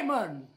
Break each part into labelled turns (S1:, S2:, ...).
S1: Heyman!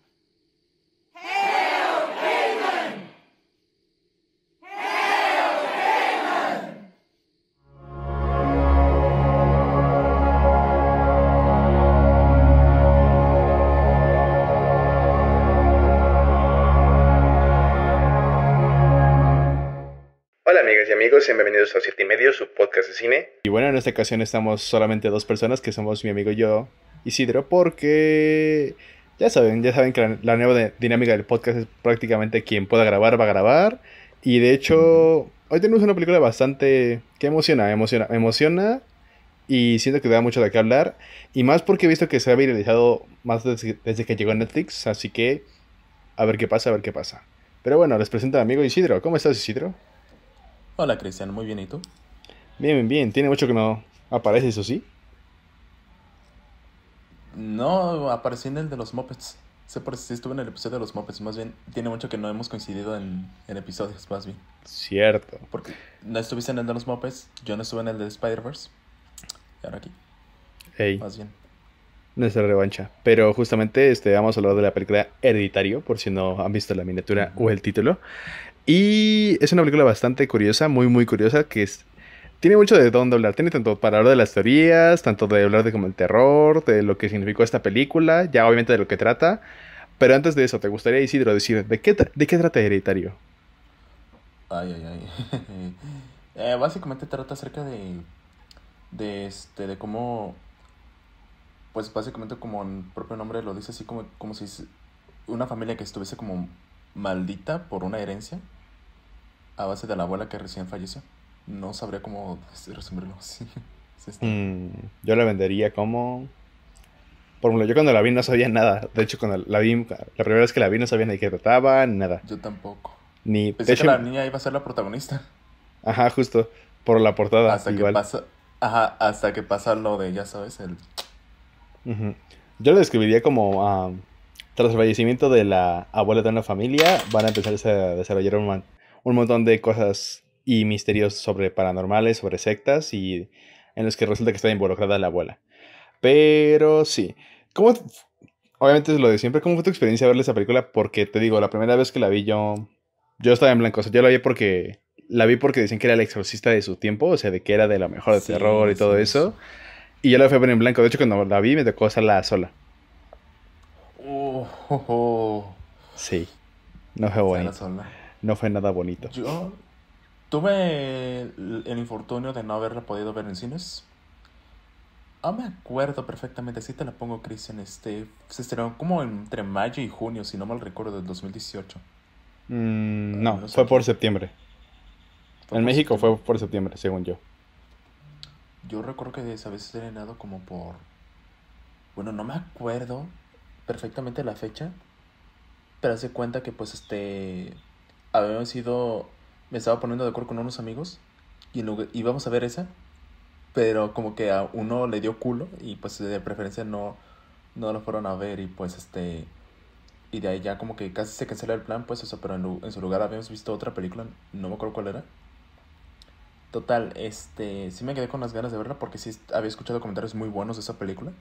S2: Hola amigas y amigos, bienvenidos a Siete y Medio, su podcast de cine.
S3: Y bueno, en esta ocasión estamos solamente dos personas, que somos mi amigo y yo, Isidro, porque ya saben, ya saben que la, la nueva de- dinámica del podcast es prácticamente quien pueda grabar va a grabar. Y de hecho, hoy tenemos una película bastante que emociona, emociona, emociona y siento que da mucho de qué hablar. Y más porque he visto que se ha viralizado más desde, desde que llegó a Netflix, así que a ver qué pasa, a ver qué pasa. Pero bueno, les presento al amigo Isidro. ¿Cómo estás, Isidro?
S4: Hola Cristian, muy bien, ¿y tú?
S3: Bien, bien, bien. Tiene mucho que no aparece, eso sí.
S4: No, aparecí en el de los Muppets. Sé por si estuve en el episodio de los Muppets, más bien tiene mucho que no hemos coincidido en, en episodios, más bien.
S3: Cierto.
S4: Porque no estuviste en el de los Muppets, yo no estuve en el de Spider-Verse. Y ahora aquí,
S3: Ey,
S4: más bien.
S3: nuestra revancha. Pero justamente este, vamos a hablar de la película Hereditario, por si no han visto la miniatura o el título. Y es una película bastante curiosa, muy, muy curiosa, que es... Tiene mucho de dónde hablar. Tiene tanto para hablar de las teorías, tanto de hablar de como el terror, de lo que significó esta película, ya obviamente de lo que trata. Pero antes de eso, ¿te gustaría, Isidro, decir de qué, de qué trata Hereditario?
S4: Ay, ay, ay. Eh, básicamente trata acerca de. De este. De cómo. Pues básicamente, como el propio nombre lo dice, así como, como si una familia que estuviese como maldita por una herencia. A base de la abuela que recién falleció. No sabría cómo este, resumirlo. Sí.
S3: Mm, yo la vendería como... Por ejemplo, yo cuando la vi no sabía nada. De hecho, cuando la vi, la primera vez que la vi no sabía ni de qué trataba, ni nada.
S4: Yo tampoco.
S3: Ni... de
S4: Pensé
S3: hecho,
S4: que la niña iba a ser la protagonista.
S3: Ajá, justo. Por la portada,
S4: Hasta
S3: igual.
S4: que pasa. Ajá, hasta que pasa lo de, ya sabes, el.
S3: Yo lo describiría como... ah, tras el fallecimiento de la abuela de una familia, van a empezar a desarrollar un montón de cosas y misterios sobre paranormales, sobre sectas y en los que resulta que está involucrada la abuela. Pero sí. ¿Cómo, obviamente es lo de siempre. ¿Cómo fue tu experiencia verle esa película? Porque te digo, la primera vez que la vi yo, yo estaba en blanco. O sea, yo la vi porque, la vi porque decían que era el exorcista de su tiempo, o sea, de que era de lo mejor de
S4: Sí,
S3: terror y todo eso.
S4: sí.
S3: Y yo la fui a ver en blanco. De hecho, cuando la vi me tocó hacerla sola.
S4: Oh, oh, oh.
S3: Sí. No fue bonito. No fue nada bonito.
S4: Yo tuve el, el infortunio de no haberla podido ver en cines. No me acuerdo perfectamente, sí te la pongo, Cristian. Este, se estrenó como entre mayo y junio, si no mal recuerdo, del 2018.
S3: Mm,
S4: Al
S3: no, fue por septiembre.
S4: Fue
S3: En
S4: por
S3: México
S4: septiembre.
S3: fue por septiembre, según yo.
S4: Yo recuerdo que se había estrenado como por... Bueno, no me acuerdo perfectamente la fecha, pero hace cuenta que pues este... Habíamos ido... Me estaba poniendo de acuerdo con unos amigos y lugar- íbamos a ver esa, pero como que a uno le dio culo y pues de preferencia no, no lo fueron a ver y pues este... Y de ahí ya como que casi se canceló el plan, pues eso, pero en, en su lugar habíamos visto otra película, no me acuerdo cuál era. Total, este, sí me quedé con las ganas de verla porque sí había escuchado comentarios muy buenos de esa película,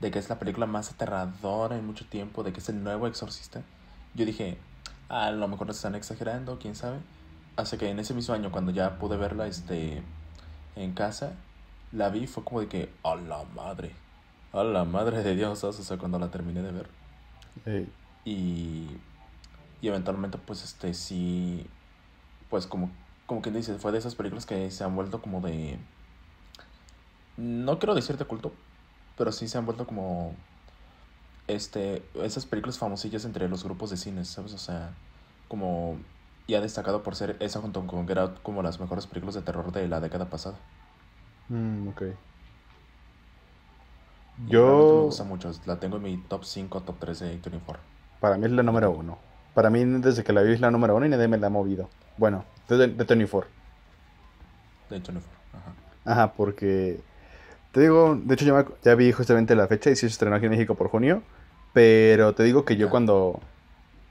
S4: de que es la película más aterradora en mucho tiempo, de que es el nuevo exorcista. Yo dije, "Ah, a lo mejor están exagerando, quién sabe. Así que en ese mismo año, cuando ya pude verla este, en casa, la vi y fue como de que, a la madre, a la madre de Dios, o sea, cuando la terminé de ver. Y, y eventualmente, pues, este, sí, pues, como, como quien dice, fue de esas películas que se han vuelto como de, no quiero decir de culto, pero sí se han vuelto como, este, esas películas famosillas entre los grupos de cines, ¿sabes? O sea, como, y ha destacado por ser esa junto con Get Out como las mejores películas de terror de la década pasada.
S3: mm, ok.
S4: Y realmente me
S3: Yo,
S4: gusta mucho, la tengo en mi top 5, top 3 de A24.
S3: para mí es la número uno. Para mí, desde que la vi es la número uno y nadie me la ha movido. Bueno, desde de 24.
S4: De A24, ajá.
S3: Ajá, porque te digo, de hecho ya, ya vi justamente la fecha y sí se estrenó aquí en México por junio, pero te digo que yo cuando,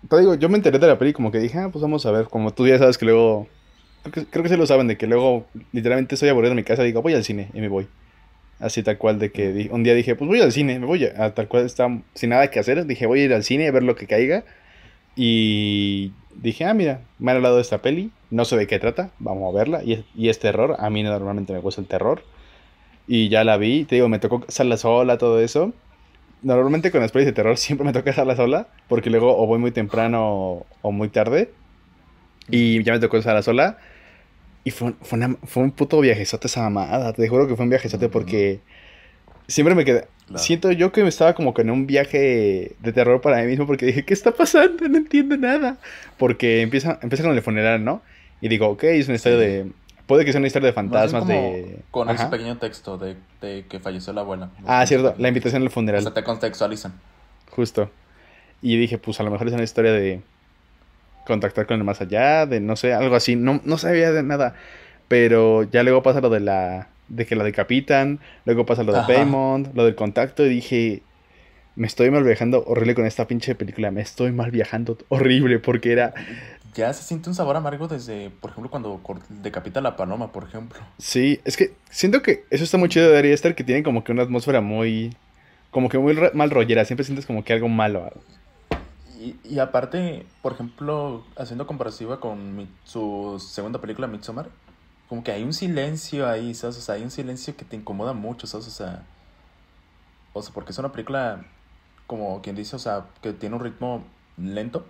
S3: te digo, yo me enteré de la peli como que dije, ah, pues vamos a ver, como tú ya sabes que luego, creo que, creo que sí lo saben, de que luego literalmente estoy aburrido en mi casa digo, voy al cine y me voy. Así tal cual de que un día dije, pues voy al cine, me voy a, tal cual estaba sin nada que hacer, dije voy a ir al cine a ver lo que caiga. Y dije, ah, mira, me han hablado de esta peli, no sé de qué trata, vamos a verla. Y, es- y es terror, a mí normalmente me gusta el terror. Y ya la vi, te digo, me tocó hacerla sola, todo eso. Normalmente con las pelis de terror siempre me toca hacerla sola, porque luego o voy muy temprano o, muy tarde. Y ya me tocó hacerla sola. Y fue, un- fue, una- fue un puto viajezote esa mamada. Te juro que fue un viajezote porque siempre me quedé.
S4: Claro.
S3: Siento yo que me estaba como que en un viaje de terror para mí mismo porque dije, ¿qué está pasando? No entiendo nada. Porque empieza, empieza con el funeral, ¿no? Y digo, ok, es una historia
S4: Sí.
S3: de. Puede que sea una historia de fantasmas, de.
S4: Con ese pequeño texto de, de que falleció la abuela.
S3: Ah, cierto, la invitación al
S4: O
S3: funeral.
S4: sea, te contextualizan.
S3: Justo. Y dije, pues a lo mejor es una historia de contactar con el más allá, de no sé, algo así. No, no sabía de nada. Pero ya luego pasa lo de la. de que la decapitan. Luego pasa lo de
S4: Ajá.
S3: Paymont, lo del contacto. Y dije. Me estoy mal viajando horrible con esta pinche película. Me estoy mal viajando horrible porque era.
S4: Ya se siente un sabor amargo desde, por ejemplo, cuando decapita la paloma, por ejemplo.
S3: Sí, es que siento que eso está muy chido de Ari Aster, que tiene como que una atmósfera muy. como que muy mal rollera. Siempre sientes como que algo malo.
S4: Y, y aparte, por ejemplo, haciendo comparativa con mi- su segunda película, Midsommar, como que hay un silencio ahí, ¿sabes? O sea, hay un silencio que te incomoda mucho, ¿sabes? O sea, o sea, porque es una película, como quien dice, o sea, que tiene un ritmo lento.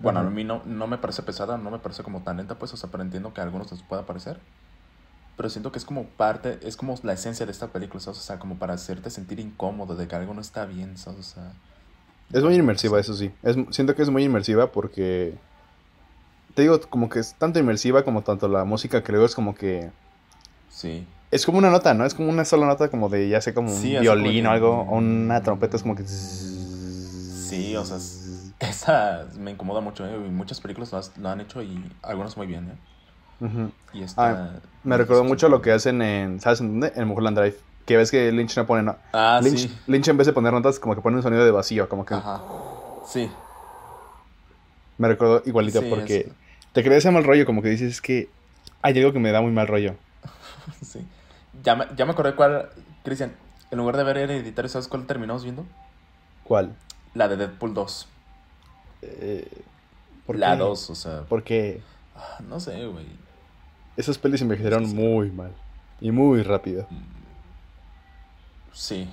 S4: Bueno,
S3: Ujú.
S4: a mí no, no me parece pesada, no me parece como tan lenta, pues, o sea, pero entiendo que a algunos les pueda parecer. Pero siento que es como parte, es como la esencia de esta película, ¿sabes? O sea, como para hacerte sentir incómodo de que algo no está bien, ¿sabes? O sea,
S3: Es muy inmersiva, eso sí. Es, siento que es muy inmersiva porque. Te digo, como que es tanto inmersiva como tanto la música luego es como que.
S4: sí.
S3: Es como una nota, ¿no? Es como una sola nota, como de ya sé, como un
S4: Sí,
S3: violín o algo, o una trompeta, es como que.
S4: Sí, o sea, es- esa me incomoda mucho, ¿eh? Muchas películas lo, has- lo han hecho y algunas muy bien, ¿eh?
S3: Ujú.
S4: Y esta...
S3: Ah, Me recordó mucho lo que hacen en. ¿Sabes en dónde? En Mulholland Drive. Que ves que Lynch no pone. No,
S4: Ah,
S3: Lynch,
S4: sí.
S3: Lynch en vez de poner notas, como que pone un sonido de vacío, como que.
S4: Ajá. Sí.
S3: Me recordó igualito
S4: Sí,
S3: porque.
S4: es-
S3: Te crea ese mal rollo, como que dices, es que. Hay algo que me da muy mal rollo.
S4: Sí. Ya me, ya me acordé cuál... Cristian, en lugar de ver Hereditario, ¿sabes cuál terminamos viendo?
S3: ¿Cuál?
S4: La de Deadpool 2.
S3: Eh, ¿por
S4: La
S3: qué?
S4: 2, o sea...
S3: Porque
S4: ah, No sé, güey.
S3: esas pelis envejecieron
S4: Sí,
S3: muy mal. Y muy rápido.
S4: Sí.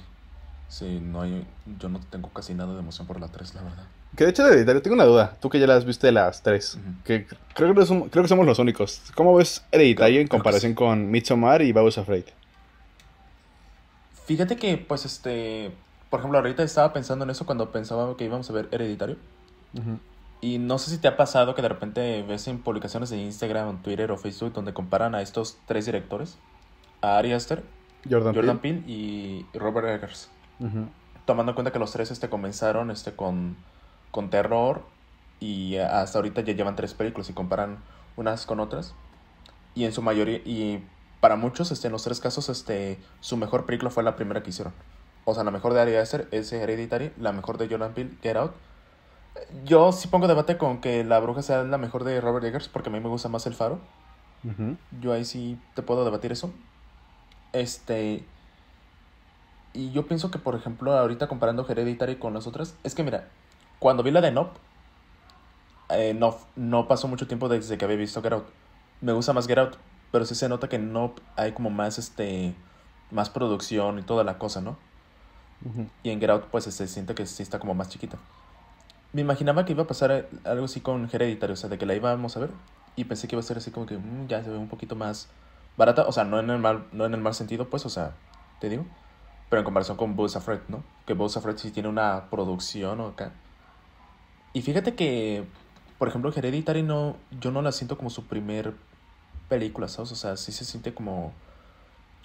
S4: Sí, no hay... Yo no tengo casi nada de emoción por la 3, la verdad.
S3: Que de hecho de Hereditario, tengo una duda. Tú que ya las viste las tres. Que creo que, somos, creo que somos los únicos. ¿Cómo ves Hereditario en comparación
S4: sí.
S3: con Midsommar y Bow's Afraid?
S4: Fíjate que, pues, este... Por ejemplo, ahorita estaba pensando en eso cuando pensaba que íbamos a ver Hereditario. Y no sé si te ha pasado que de repente ves en publicaciones de Instagram, Twitter o Facebook donde comparan a estos tres directores, a Ari Aster,
S3: Jordan,
S4: Jordan
S3: Peele.
S4: Peele y Robert Eggers. Tomando en cuenta que los tres este, comenzaron este, con, con terror y hasta ahorita ya llevan tres películas y comparan unas con otras. Y en su mayoría, y para muchos, este, en los tres casos, este, su mejor película fue la primera que hicieron. O sea, la mejor de Ari Aster es Hereditary, la mejor de Jordan Peele, Get Out. Yo sí pongo debate con que La Bruja sea la mejor de Robert Eggers porque a mí me gusta más El Faro. Yo ahí sí te puedo debatir eso. Este. Y yo pienso que, por ejemplo, ahorita comparando Hereditary con las otras, es que mira, cuando vi la de Nope, eh, no, no pasó mucho tiempo desde que había visto Get Out. Me gusta más Get Out, pero sí se nota que en Nope hay como más, este, más producción y toda la cosa, ¿no? Y en Get Out, pues se siente que sí está como más chiquita. Me imaginaba que iba a pasar eh, algo así con Hereditary, o sea, de que la íbamos a ver. Y pensé que iba a ser así como que mm, ya se ve un poquito más barata. O sea, no en el mal, no en el mal sentido, pues, o sea, te digo. Pero en comparación con Buzz Afraid, ¿no? Que Buzz Afraid sí tiene una producción o acá. Y fíjate que, por ejemplo, Hereditary no, yo no la siento como su primer película, ¿sabes? O sea, sí se siente como...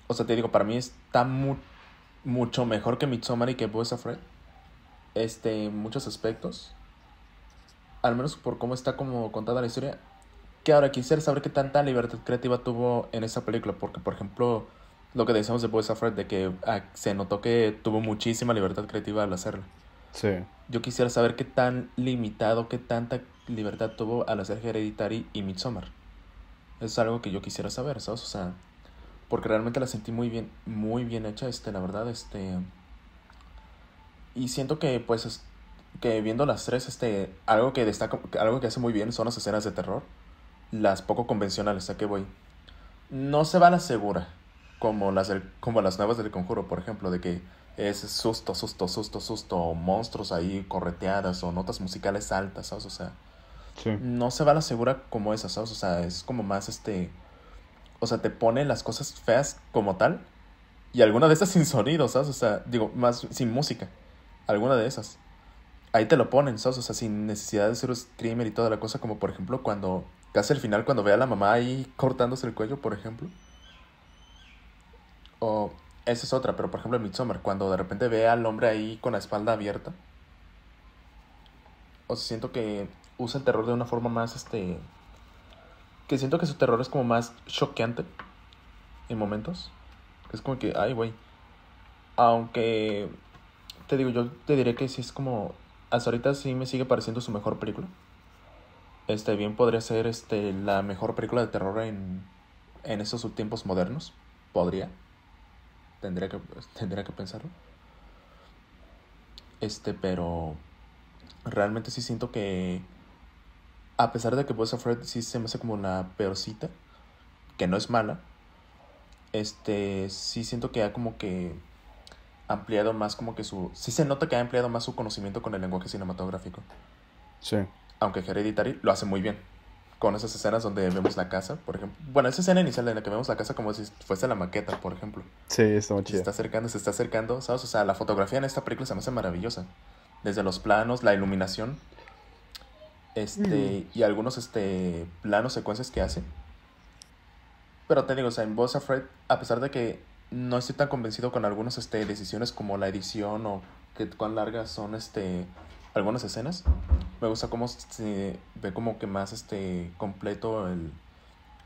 S4: O sea, te digo, para mí está mu- mucho mejor que Midsommar y que Buzz Afraid. Este, en muchos aspectos. Al menos por cómo está como contada la historia. Que ahora quisiera saber qué tanta libertad creativa tuvo en esa película. Porque, por ejemplo, lo que decíamos de Buzz Afraid, de que ah, se notó que tuvo muchísima libertad creativa al hacerlo.
S3: Sí.
S4: Yo quisiera saber qué tan limitado, qué tanta libertad tuvo al hacer Hereditary y Midsommar. Es algo que yo quisiera saber, ¿sabes? O sea, Porque realmente la sentí muy bien, muy bien hecha, este, la verdad, este. Y siento que, pues, que viendo las tres, este, algo que destaca, algo que hace muy bien son las escenas de terror. Las poco convencionales, ¿a qué voy? No se va a la segura, como las, como las nuevas del conjuro, por ejemplo, de que es susto, susto, susto, susto, monstruos ahí correteadas o notas musicales altas, ¿sabes? O sea, no se va a la segura como esas, ¿sabes? O sea, es como más este. O sea, te pone las cosas feas como tal. Y alguna de esas sin sonido, ¿sabes? O sea, digo, más sin música. Alguna de esas. Ahí te lo ponen, ¿sabes? O sea, sin necesidad de ser un screamer y toda la cosa. Como por ejemplo cuando. Casi al final, cuando ve a la mamá ahí cortándose el cuello, por ejemplo. O. Esa es otra, pero por ejemplo en Midsommar, cuando de repente ve al hombre ahí con la espalda abierta. O siento que usa el terror de una forma más, este... Que siento que su terror es como más choqueante en momentos. Es como que, ay, güey. Aunque, te digo, yo te diré que sí es como... Hasta ahorita sí me sigue pareciendo su mejor película. Este, bien podría ser este, la mejor película de terror en, en estos tiempos modernos. Podría. Tendría que, tendría que pensarlo. Este, pero realmente sí siento que a pesar de que Boys of Fred sí se me hace como la peorcita, que no es mala, este, sí siento que ha como que ampliado más como que su... Sí se nota que ha ampliado más su conocimiento con el lenguaje cinematográfico.
S3: Sí.
S4: Aunque Hereditary lo hace muy bien. Con esas escenas donde vemos la casa, por ejemplo. Bueno, esa escena inicial en la que vemos la casa como si fuese la maqueta, por ejemplo.
S3: Sí, está muy chida.
S4: Se está acercando, se está acercando, ¿sabes? O sea, la fotografía en esta película se me hace maravillosa. Desde los planos, la iluminación este, y algunos este, planos, secuencias que hace. Pero te digo, o sea, en Boss Afraid, a pesar de que no estoy tan convencido con algunas este, decisiones como la edición o que cuán largas son este, algunas escenas, me gusta cómo se ve como que más este, completo el,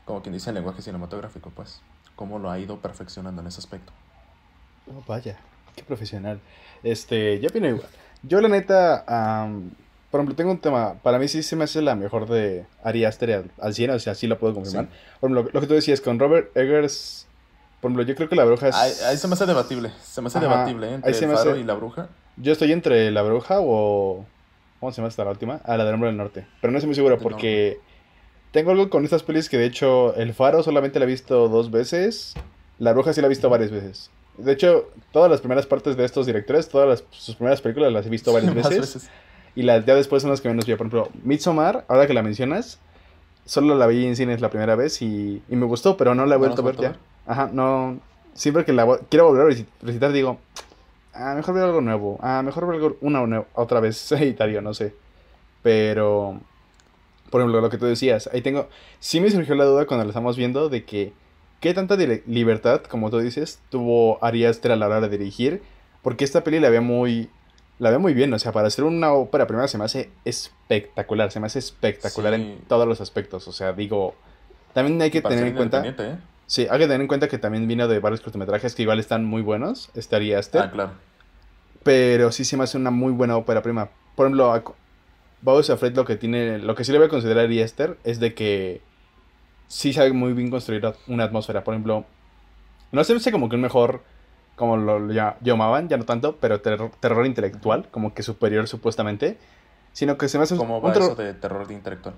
S4: como quien dice, el lenguaje cinematográfico, pues, cómo lo ha ido perfeccionando en ese aspecto.
S3: Oh, vaya, qué profesional. Este, yo opino igual. Yo la neta, por ejemplo, tengo un tema. Para mí sí se me hace la mejor de Ari Aster al, al 100, o sea, sí la puedo confirmar. Por ejemplo, lo que tú decías con Robert Eggers. Por ejemplo, yo creo que la bruja es.
S4: Ahí, se me hace debatible. Se me hace debatible ¿eh? entre el faro y la bruja.
S3: Yo estoy entre la bruja o. ¿Cómo se llama esta la última? Ah, la del hombre del norte. Pero no estoy muy seguro porque. Tengo algo con estas pelis que de hecho el faro solamente la he visto dos veces. La bruja sí la he visto varias veces. De hecho, todas las primeras partes de estos directores, todas sus primeras películas las he visto varias veces. Y las ya después son las que menos vi. Por ejemplo, Midsommar, ahora que la mencionas, solo la vi en cines la primera vez y, y me gustó, pero no la he vuelto a ver ya. Ajá, no. Siempre que la quiero volver a recitar, digo, ah, mejor ver algo nuevo. Ah, mejor ver algo una otra vez editario, no sé. Pero, por ejemplo, lo que tú decías, ahí tengo. Sí me surgió la duda cuando la estamos viendo de que, ¿qué tanta libertad, como tú dices, tuvo Ari Aster a la hora de dirigir? Porque esta peli la ve muy la veo muy bien, o sea, para hacer una ópera primera se me hace espectacular, se me hace espectacular en todos los aspectos, o sea, digo, también hay que tener en cuenta... ¿eh? Sí, hay que tener en cuenta que también vino de varios cortometrajes que igual están muy buenos, estaría este.
S4: Ah, claro.
S3: Pero sí se me hace una muy buena ópera prima. Por ejemplo, Bowser Fred lo que tiene, lo que sí le voy a considerar a Esther es de que sí sabe muy bien construir una atmósfera. Por ejemplo, no se me hace como que un mejor como lo llamaban, ya no tanto, pero terror, intelectual, como que superior supuestamente, sino que se me hace
S4: ¿Cómo va eso de terror intelectual?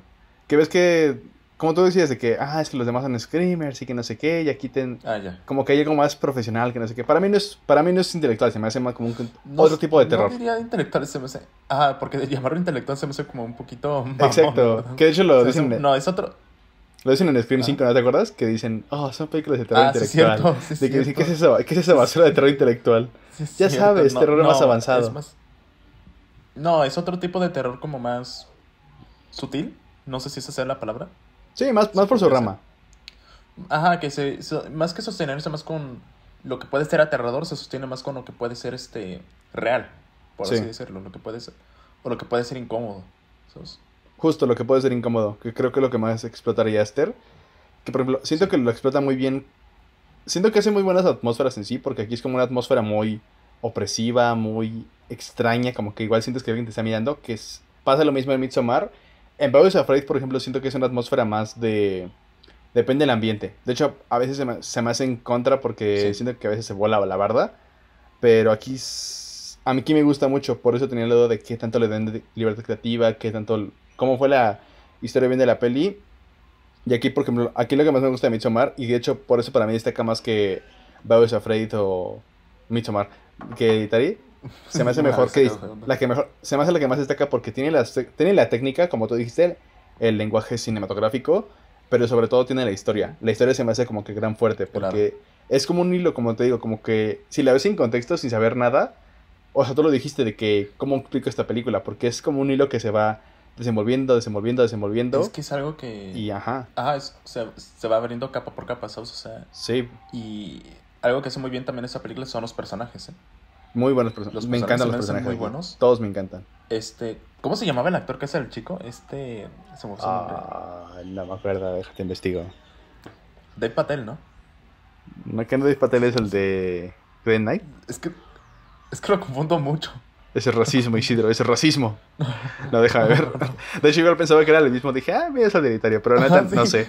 S3: Que ves que, como tú decías, de que, ah, es que los demás son screamers y que no sé qué, y aquí ten...
S4: Ah, ya.
S3: Como que hay algo más profesional, que no sé qué. Para mí no es, para mí no es intelectual, se me hace más como un, otro tipo de terror.
S4: No diría intelectual, se me hace... Ah, porque de llamarlo intelectual se me hace como un poquito...
S3: Exacto, que de hecho lo dicen...
S4: no, es otro...
S3: Lo dicen en Scream 5, ah. ¿no te acuerdas? Que dicen, oh, son películas de terror ah, intelectual. Sí, de que dicen, ¿qué es eso? ¿Qué es esa basura de terror intelectual? ya sabes, terror más avanzado.
S4: No, es otro tipo de terror como más sutil. No sé si esa sea la palabra.
S3: Sí, más, más por su rama.
S4: Ajá, que se, más que sostenerse más con lo que puede ser aterrador, se sostiene más con lo que puede ser este real, por así decirlo, lo que puede ser o lo que puede ser incómodo. ¿sabes?
S3: justo lo que puede ser incómodo, que creo que es lo que más explotaría Esther. Que por ejemplo, siento que lo explota muy bien. Siento que hace muy buenas atmósferas en sí, porque aquí es como una atmósfera muy opresiva, muy extraña, como que igual sientes que alguien te está mirando, que pasa lo mismo en Midsommar. En Bowser Afraid, por ejemplo, siento que es una atmósfera más de Depende del ambiente. De hecho, a veces se me, se me hace en contra porque
S4: Sí.
S3: siento que a veces se vuela la barda. Pero aquí, a mí aquí me gusta mucho. Por eso tenía la duda de qué tanto le den de libertad creativa, qué tanto, cómo fue la historia bien de la peli. Y aquí, por ejemplo, aquí lo que más me gusta de Midsommar, y de hecho por eso para mí destaca más que is Afraid o Midsommar, que Hereditary, se me hace
S4: Ah,
S3: mejor que
S4: de onda.
S3: la que mejor, se me hace la que más destaca porque tiene la, tiene la técnica, como tú dijiste, el lenguaje cinematográfico, pero sobre todo tiene la historia. La historia se me hace como que gran fuerte, porque es como un hilo, como te digo, como que si la ves sin contexto, sin saber nada, o sea, tú lo dijiste de que, ¿cómo explico esta película? Porque es como un hilo que se va desenvolviendo, desenvolviendo, desenvolviendo.
S4: Es que es algo que...
S3: Y ajá,
S4: Ajá, es- se, se va abriendo capa por capa, ¿sabes? O sea,
S3: sí,
S4: y algo que hace muy bien también esa película son los personajes, ¿eh?
S3: Muy buenos personajes.
S4: Los
S3: Me
S4: personajes
S3: encantan los personajes.
S4: muy buenos.
S3: Todos me encantan.
S4: Este, ¿cómo se llamaba el actor que es el chico? Este, se me.
S3: Ah, no me acuerdo, déjate investigo.
S4: Dave Patel, ¿no?
S3: ¿No que no Dave Patel es el de Green Knight?
S4: Es que, es que lo confundo mucho.
S3: Ese es racismo, Isidro, ese es racismo. No, déjame ver. De hecho, igual pensaba que era el mismo. Dije, ah, mira, es hereditario, pero neta,
S4: sí.
S3: no sé.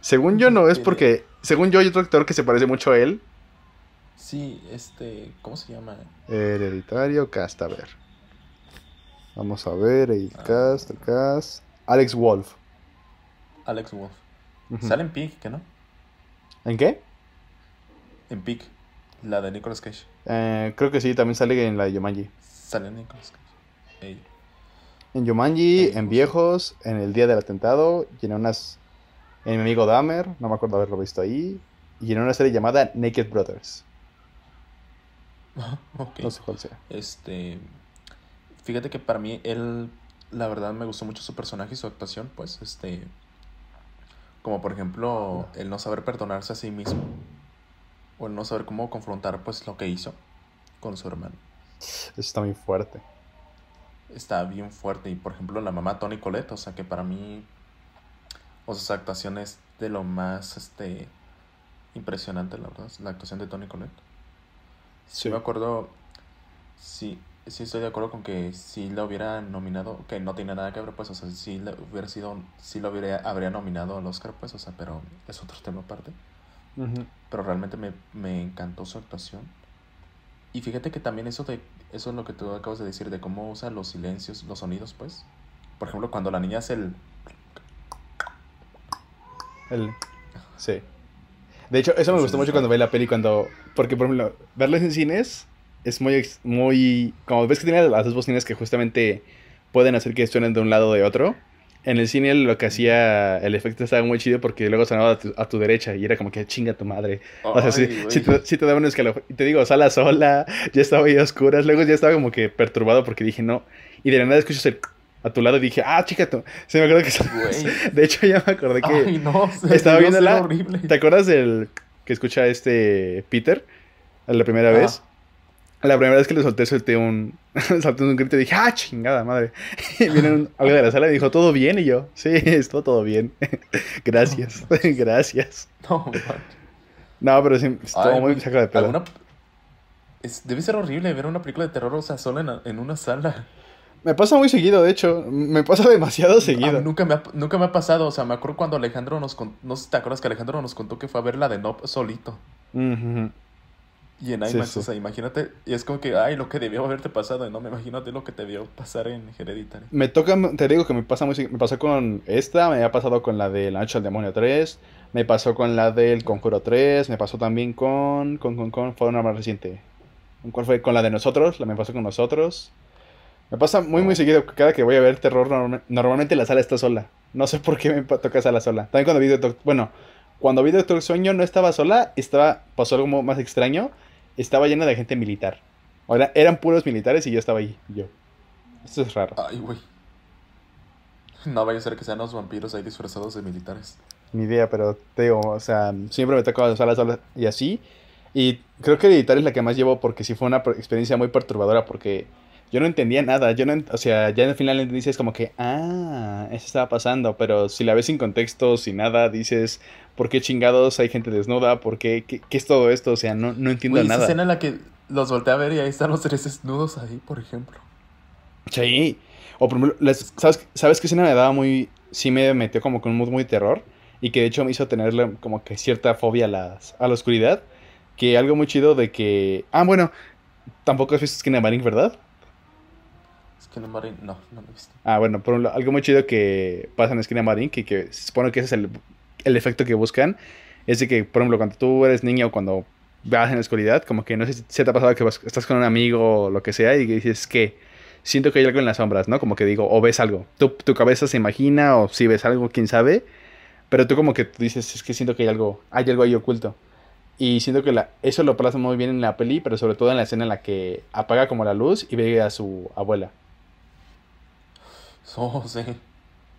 S3: Según yo, no es porque. Según yo, hay otro actor que se parece mucho a él.
S4: Sí, este, ¿cómo se llama?
S3: Hereditario, cast, a ver. Vamos a ver, el cast, el cast. Alex Wolf.
S4: Alex Wolf. Sale en Pig, ¿qué no?
S3: ¿En qué?
S4: En Pig, la de Nicolas Cage.
S3: Eh, creo que sí, también sale en la de Yumanji.
S4: Sale en Nicolas Cage. Ey.
S3: En Yumanji,
S4: Ahí,
S3: en. Viejos, en el día del atentado, y en unas. En mi amigo Dahmer, no me acuerdo haberlo visto ahí. Y en una serie llamada Naked Brothers.
S4: Ok.
S3: No sé cuál sea.
S4: Este, fíjate que para mí él, la verdad me gustó mucho su personaje y su actuación, pues, este, como por ejemplo el no saber perdonarse a sí mismo o el no saber cómo confrontar, pues, lo que hizo con su hermano.
S3: Eso está muy fuerte.
S4: Está bien fuerte y por ejemplo la mamá Tony Colette, o sea que para mí, o sea, su actuación es de lo más, este, impresionante, la verdad, la actuación de Tony Colette. Sí,
S3: Sí.
S4: me acuerdo. Sí, sí estoy de acuerdo con que si la hubiera nominado, que no tiene nada que ver, pues, o sea, si la hubiera sido, si lo hubiera, habría nominado al Oscar, pues, o sea, pero es otro tema aparte. Pero realmente me, me encantó su actuación. Y fíjate que también eso de, eso es lo que tú acabas de decir, de cómo usa los silencios, los sonidos, pues. Por ejemplo, cuando la niña hace el...
S3: El- Sí. De hecho, eso me gustó mucho cuando vi la peli, cuando... Porque, por ejemplo, verlos en cines es muy... muy como ves que tiene las dos bocinas que justamente pueden hacer que suenen de un lado o de otro. En el cine lo que hacía... El efecto estaba muy chido porque luego sonaba a tu, a tu derecha y era como que chinga tu madre. O sea, sí,
S4: güey.
S3: sí te, sí te daba un escalofrío. Y te digo, sala sola, ya estaba ahí a oscuras. Luego ya estaba como que perturbado porque dije, no. Y de la nada escuchas el... A tu lado y dije, ah, chica, tú. Se me acuerdo que...
S4: Güey.
S3: De hecho, ya me acordé que...
S4: Ay, no, se
S3: estaba viéndola,
S4: horrible.
S3: ¿Te acuerdas del que escucha este Peter? La primera
S4: Ah.
S3: vez. La primera vez que le solté, solté un, solté un grito y dije, ¡ah, chingada madre! Y viene algo de la sala y dijo, ¿todo bien? Y yo, sí, estuvo todo bien. gracias, gracias.
S4: No.
S3: No, pero sí, estuvo
S4: Ay,
S3: muy sacado de pedo.
S4: alguna- es- debe ser horrible ver una película de terror, o sea, solo en, en una sala.
S3: Me pasa muy seguido, de hecho. Me pasa demasiado seguido.
S4: nunca me, ha, nunca me ha pasado, o sea, me acuerdo cuando Alejandro nos contó, no sé si te acuerdas que Alejandro nos contó que fue a ver la de Nope solito. Y en IMAX,
S3: sí.
S4: o sea, imagínate, y es como que, ay, lo que debió haberte pasado, no me imagínate lo que te debió pasar en Hereditary.
S3: Me toca, te digo que me pasa muy seguido. Me pasó con esta, me ha pasado con la de La Noche del Demonio 3, me pasó con la del Conjuro 3, me pasó también con, con, con, con, fue una más reciente. ¿Con ¿Cuál fue? Con la de nosotros, la me pasó con nosotros. Me pasa muy, muy
S4: Oh.
S3: seguido, cada que voy a ver terror, norma- normalmente la sala está sola. No sé por qué me toca sala sola. También cuando vi Doctor, bueno, cuando vi Doctor Sueño no estaba sola, estaba, pasó algo más extraño, estaba llena de gente militar. Ahora, eran puros militares y yo estaba ahí, yo. Esto es raro.
S4: Ay, güey. No vaya a ser que sean los vampiros ahí disfrazados de militares.
S3: Ni idea, pero te digo, o sea, siempre me toca salas solas y así. Y creo que editar es la que más llevo porque sí fue una per- experiencia muy perturbadora porque yo no entendía nada. Yo no, o sea, ya al final dices como que, ah, eso estaba pasando, pero si la ves sin contexto, sin nada, dices, ¿por qué chingados hay gente desnuda? ¿Por qué? ¿Qué, qué es todo esto? O sea, no, no entiendo
S4: esa
S3: nada.
S4: escena en la que los volteé a ver y ahí están los tres desnudos ahí, por ejemplo.
S3: Sí. O por ejemplo, las- ¿sabes, ¿sabes qué escena me daba muy... sí me metió como con un mood muy terror y que de hecho me hizo tenerle como que cierta fobia a, las, a la oscuridad. Que algo muy chido de que... Ah, bueno, tampoco has visto Skin Marine, ¿verdad?
S4: Skin Marine, no, no lo he visto.
S3: Ah, bueno, por un, algo muy chido que pasa en Skin Marine, que, que se supone que ese es el, el efecto que buscan, es de que, por ejemplo, cuando tú eres niño o cuando vas en la oscuridad, como que no sé si te ha pasado que estás con un amigo o lo que sea y dices que siento que hay algo en las sombras, ¿no? Como que digo, o ves algo. Tu, tu cabeza se imagina o si ves algo, quién sabe. Pero tú como que dices, es que siento que hay algo, hay algo ahí oculto. Y siento que eso lo plasma muy bien en la peli, pero sobre todo en la escena en la que apaga como la luz y ve a su abuela.
S4: Oh, sí.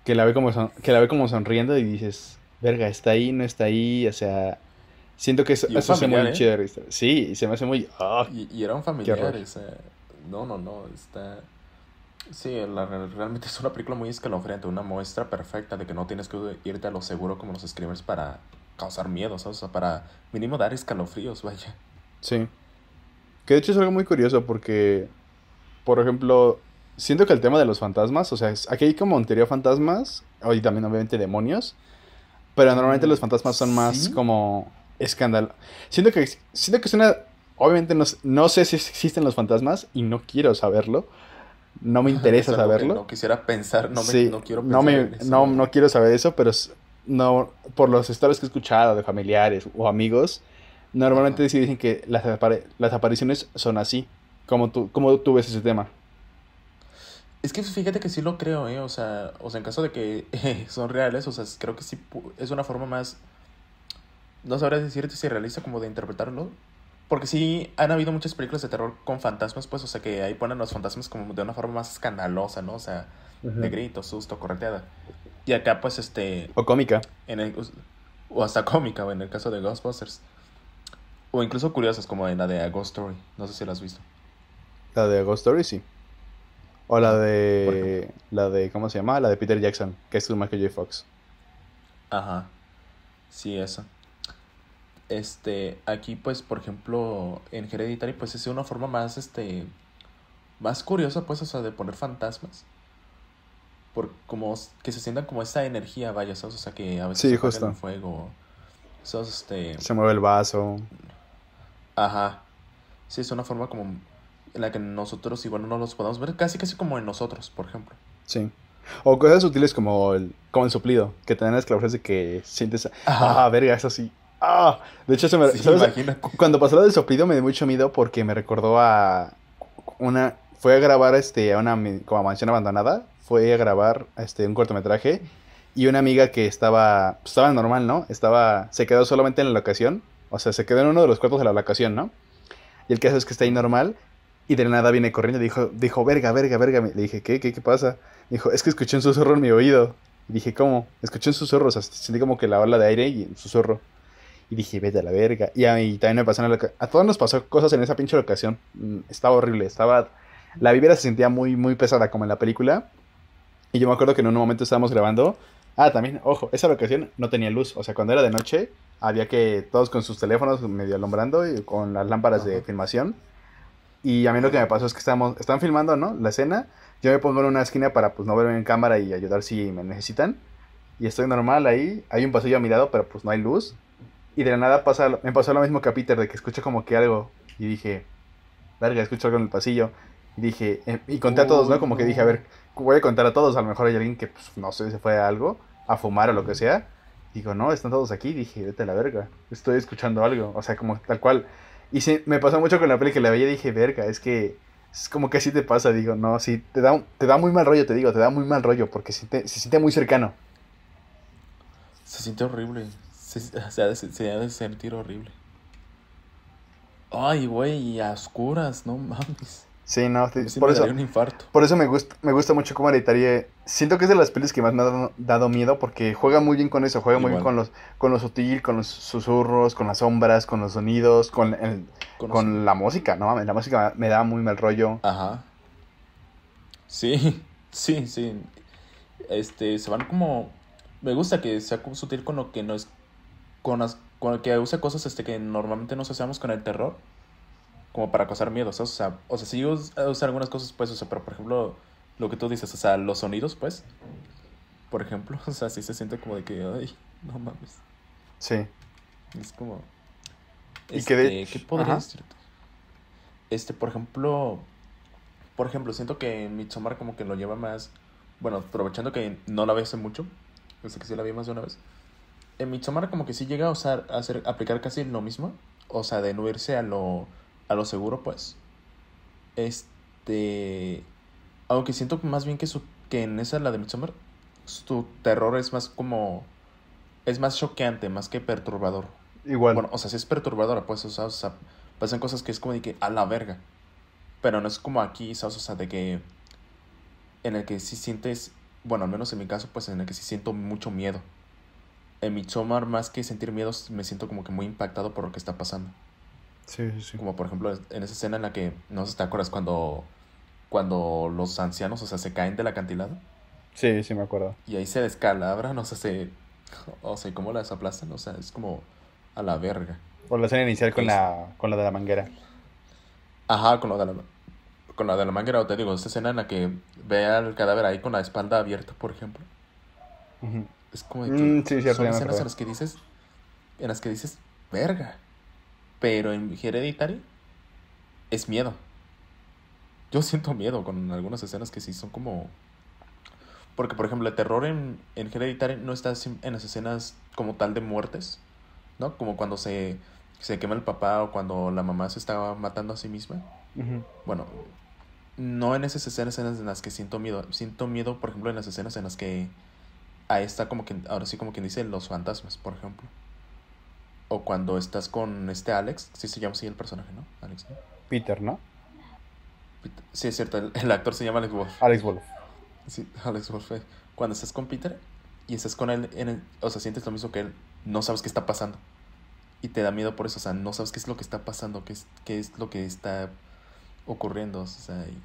S3: Que la ve como, que la ve como sonriendo y dices, verga, está ahí, no está ahí, o sea, siento que eso, eso se muy ¿eh? chido. Sí, y se me hace muy...
S4: Oh, y, y, eran familiares, no, no, no, está... Sí, realmente es una película muy escalofriante, una muestra perfecta de que no tienes que irte a lo seguro como los screamers para causar miedo, ¿sabes? O sea, para mínimo dar escalofríos, vaya.
S3: Sí. Que de hecho es algo muy curioso porque, por ejemplo, siento que el tema de los fantasmas, o sea, aquí hay como en teoría fantasmas, y también obviamente demonios, pero normalmente los fantasmas son más como escándalo. Siento que, siento que es una... Obviamente no, no sé si existen los fantasmas y no quiero saberlo. No me interesa saberlo.
S4: No quisiera pensar, no, me, no quiero pensar
S3: no, me, no, no, quiero saber eso, pero no, por los historias que he escuchado de familiares o amigos, normalmente sí dicen que las, las apariciones son así. como tú, ¿Cómo tú ves ese tema?
S4: Es que fíjate que sí lo creo, ¿eh? O sea, o sea en caso de que son reales, o sea, creo que sí es una forma más... No sabría decirte si realista como de interpretarlo. Porque sí han habido muchas películas de terror con fantasmas, pues, o sea, que ahí ponen los fantasmas como de una forma más escandalosa, ¿no? O sea, de grito, susto, correteada. Y acá, pues, este...
S3: O cómica.
S4: En el, o hasta cómica, o en el caso de Ghostbusters. O incluso curiosas, como en la de A Ghost Story. No sé si la has visto.
S3: La de A Ghost Story, sí. O la de. La de. ¿Cómo se llama? La de Peter Jackson, que es Michael J. Fox.
S4: Ajá. Sí, eso. Este. Aquí, pues, por ejemplo, en Hereditary, pues es una forma más, este. Más curiosa, pues, o sea, de poner fantasmas. Por como que se sientan como esa energía, vaya, ¿sabes? O sea, que a veces
S3: sí,
S4: se
S3: justo.
S4: el fuego. este.
S3: Se mueve el vaso.
S4: Ajá. Sí, es una forma como en la que nosotros igual no los podemos ver, casi casi como en nosotros, por ejemplo.
S3: Sí. O cosas útiles como el, como el suplido, que te dan las de que sientes, ah, verga, eso sí. Ah, de hecho, se me, cuando pasó lo del soplido me dio mucho miedo porque me recordó a una, fue a grabar este, a una como mansión abandonada, fue a grabar este, un cortometraje y una amiga que estaba, pues, estaba normal, ¿no? Estaba, se quedó solamente en la locación, o sea, se quedó en uno de los cuartos de la locación, ¿no? Y el caso es que está ahí normal y de nada viene corriendo y dijo, dijo, verga, verga, verga. Le dije, ¿qué, qué, qué pasa? Dijo, es que escuché un susurro en mi oído. Y dije, ¿cómo? Escuché un susurro, o sea, sentí como que la ola de aire y un susurro. Y dije, vete a la verga. Y a mí también me pasó la A todos nos pasó cosas en esa pinche locación. Mm, estaba horrible, estaba... La vibra se sentía muy, muy pesada como en la película. Y yo me acuerdo que en un momento estábamos grabando. Ah, también, ojo, esa locación no tenía luz. O sea, cuando era de noche, había que todos con sus teléfonos medio alumbrando y con las lámparas de filmación y a mí lo que me pasó es que estamos, están filmando, ¿no? La escena. Yo me pongo en una esquina para pues no verme en cámara y ayudar si me necesitan. Y estoy normal ahí. Hay un pasillo a mi lado, pero pues no hay luz. Y de la nada pasa, me pasó lo mismo que a Peter, de que escucho como que algo. Y dije, verga, escucho algo en el pasillo. Y dije, eh, y conté a todos, ¿no? Como que dije, a ver, voy a contar a todos. A lo mejor hay alguien que, pues, no sé, se fue a algo, a fumar o lo que sea. Digo, no, están todos aquí. Dije, vete a la verga. Estoy escuchando algo. O sea, como tal cual. Y sí, me pasó mucho con la peli que la veía y dije, verga, es que es como que así te pasa, digo, no, sí, te da, te da muy mal rollo, te digo, te da muy mal rollo porque se, se siente muy cercano.
S4: Se siente horrible, se, se, se, ha de sentir horrible. Ay, güey, y a oscuras, no mames.
S3: Sí, no, por eso.
S4: Un infarto.
S3: Por eso me gusta, me gusta mucho como Hereditaria. Siento que es de las pelis que más me ha dado, miedo porque juega muy bien con eso, juega muy bien con los, con lo sutil, con los susurros, con las sombras, con los sonidos, con, el, con, la música, ¿no? La música me da muy mal rollo.
S4: Ajá. Sí, sí, sí. Este, se van como. Me gusta que sea como sutil con lo que no es. Con, las, con que usa cosas este, que normalmente no asociamos con el terror como para causar miedos, o sea, o sea, sí usa algunas cosas, pues, o sea, pero por ejemplo, lo que tú dices, o sea, los sonidos, pues, por ejemplo. O sea, sí se siente como de que, ay, no mames.
S3: Sí.
S4: Es como.
S3: Y que de
S4: este,
S3: hecho-
S4: ¿Qué podría
S3: ajá.
S4: decirte? Este, por ejemplo. Por ejemplo, siento que Midsommar como que lo lleva más. Bueno, aprovechando que no la vi hace mucho. O sea, que sí la vi más de una vez. En Midsommar como que sí llega a usar, a hacer, aplicar casi lo mismo. O sea, de no irse a lo, a lo seguro, pues. Este. Aunque siento más bien que su, que en esa, la de Midsommar, su terror es más como. Es más choqueante, más que perturbador.
S3: Igual.
S4: Bueno, o sea, sí es perturbadora, pues, o sea, o sea, pasan cosas que es como de que a la verga. Pero no es como aquí, ¿sabes? O sea, de que. En el que sí sientes. Bueno, al menos en mi caso, pues en el que sí siento mucho miedo. En Midsommar, más que sentir miedo, me siento como que muy impactado por lo que está pasando.
S3: Sí, sí, sí.
S4: Como por ejemplo, en esa escena en la que. No sé si te acuerdas cuando. Cuando los ancianos, o sea, se caen del acantilado.
S3: Sí, sí, me acuerdo.
S4: Y ahí se descalabran, o sea, se. O sea, ¿cómo las aplastan? O sea, es como. A la verga.
S3: O la escena inicial con la, con la de la manguera.
S4: Ajá, con lo de la, con la de la manguera, o te digo, esta escena en la que ve al cadáver ahí con la espalda abierta, por ejemplo. Es como de que
S3: Mm, sí,
S4: son escenas en las que dices, en las que dices, verga. Pero en Hereditary es miedo. Yo siento miedo con algunas escenas que sí son como... Porque, por ejemplo, el terror en, en Hereditary no está en las escenas como tal de muertes, ¿no? Como cuando se, se quema el papá o cuando la mamá se estaba matando a sí misma. Bueno, no en esas escenas en las que siento miedo. Siento miedo, por ejemplo, en las escenas en las que ahí está como que, ahora sí como quien dice, los fantasmas, por ejemplo. O cuando estás con este Alex, sí se llama así el personaje, ¿no? Alex, ¿no?
S3: Peter, ¿no?
S4: Sí, es cierto, el, el actor se llama Alex Wolf.
S3: Alex Wolf.
S4: Sí, Alex Wolf. eh. Cuando estás con Peter y estás con él, en el, o sea, sientes lo mismo que él, no sabes qué está pasando. Y te da miedo por eso, o sea, no sabes qué es lo que está pasando, qué es, qué es lo que está ocurriendo, o sea, y-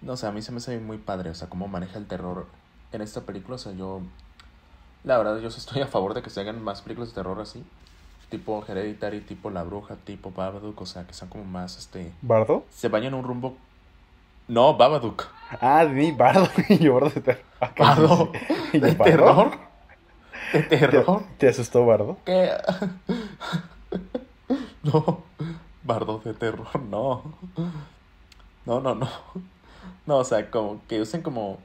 S4: no sé, a mí se me hace muy padre, o sea, cómo maneja el terror en esta película, o sea, yo, la verdad, yo estoy a favor de que se hagan más películas de terror así, tipo Hereditary, tipo La Bruja, tipo Babadook, o sea, que sean como más, este,
S3: ¿Bardo?
S4: se vayan a un rumbo, no, Babadook,
S3: Ah, ni Bardo. y yo, Bardo de terror. Ah, ¿qué
S4: Bardo, de terror, de
S3: ¿Te,
S4: terror.
S3: te asustó Bardo?
S4: ¿Qué? No, bardo de terror, no. No, no, no. No, o sea, como que usen como.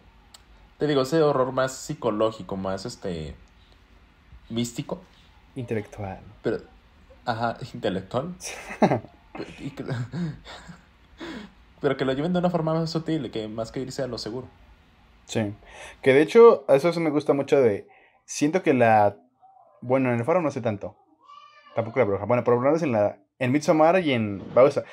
S4: Te digo, ese horror más psicológico, más este. místico,
S3: Intelectual.
S4: pero. Ajá, intelectual. pero que lo lleven de una forma más sutil, que más que irse a lo seguro.
S3: Sí. Que de hecho, eso me gusta mucho de. Siento que la. Bueno, en el faro no sé tanto. Tampoco la bruja. Bueno, por lo menos en la. En Midsommar y en. Vamos a-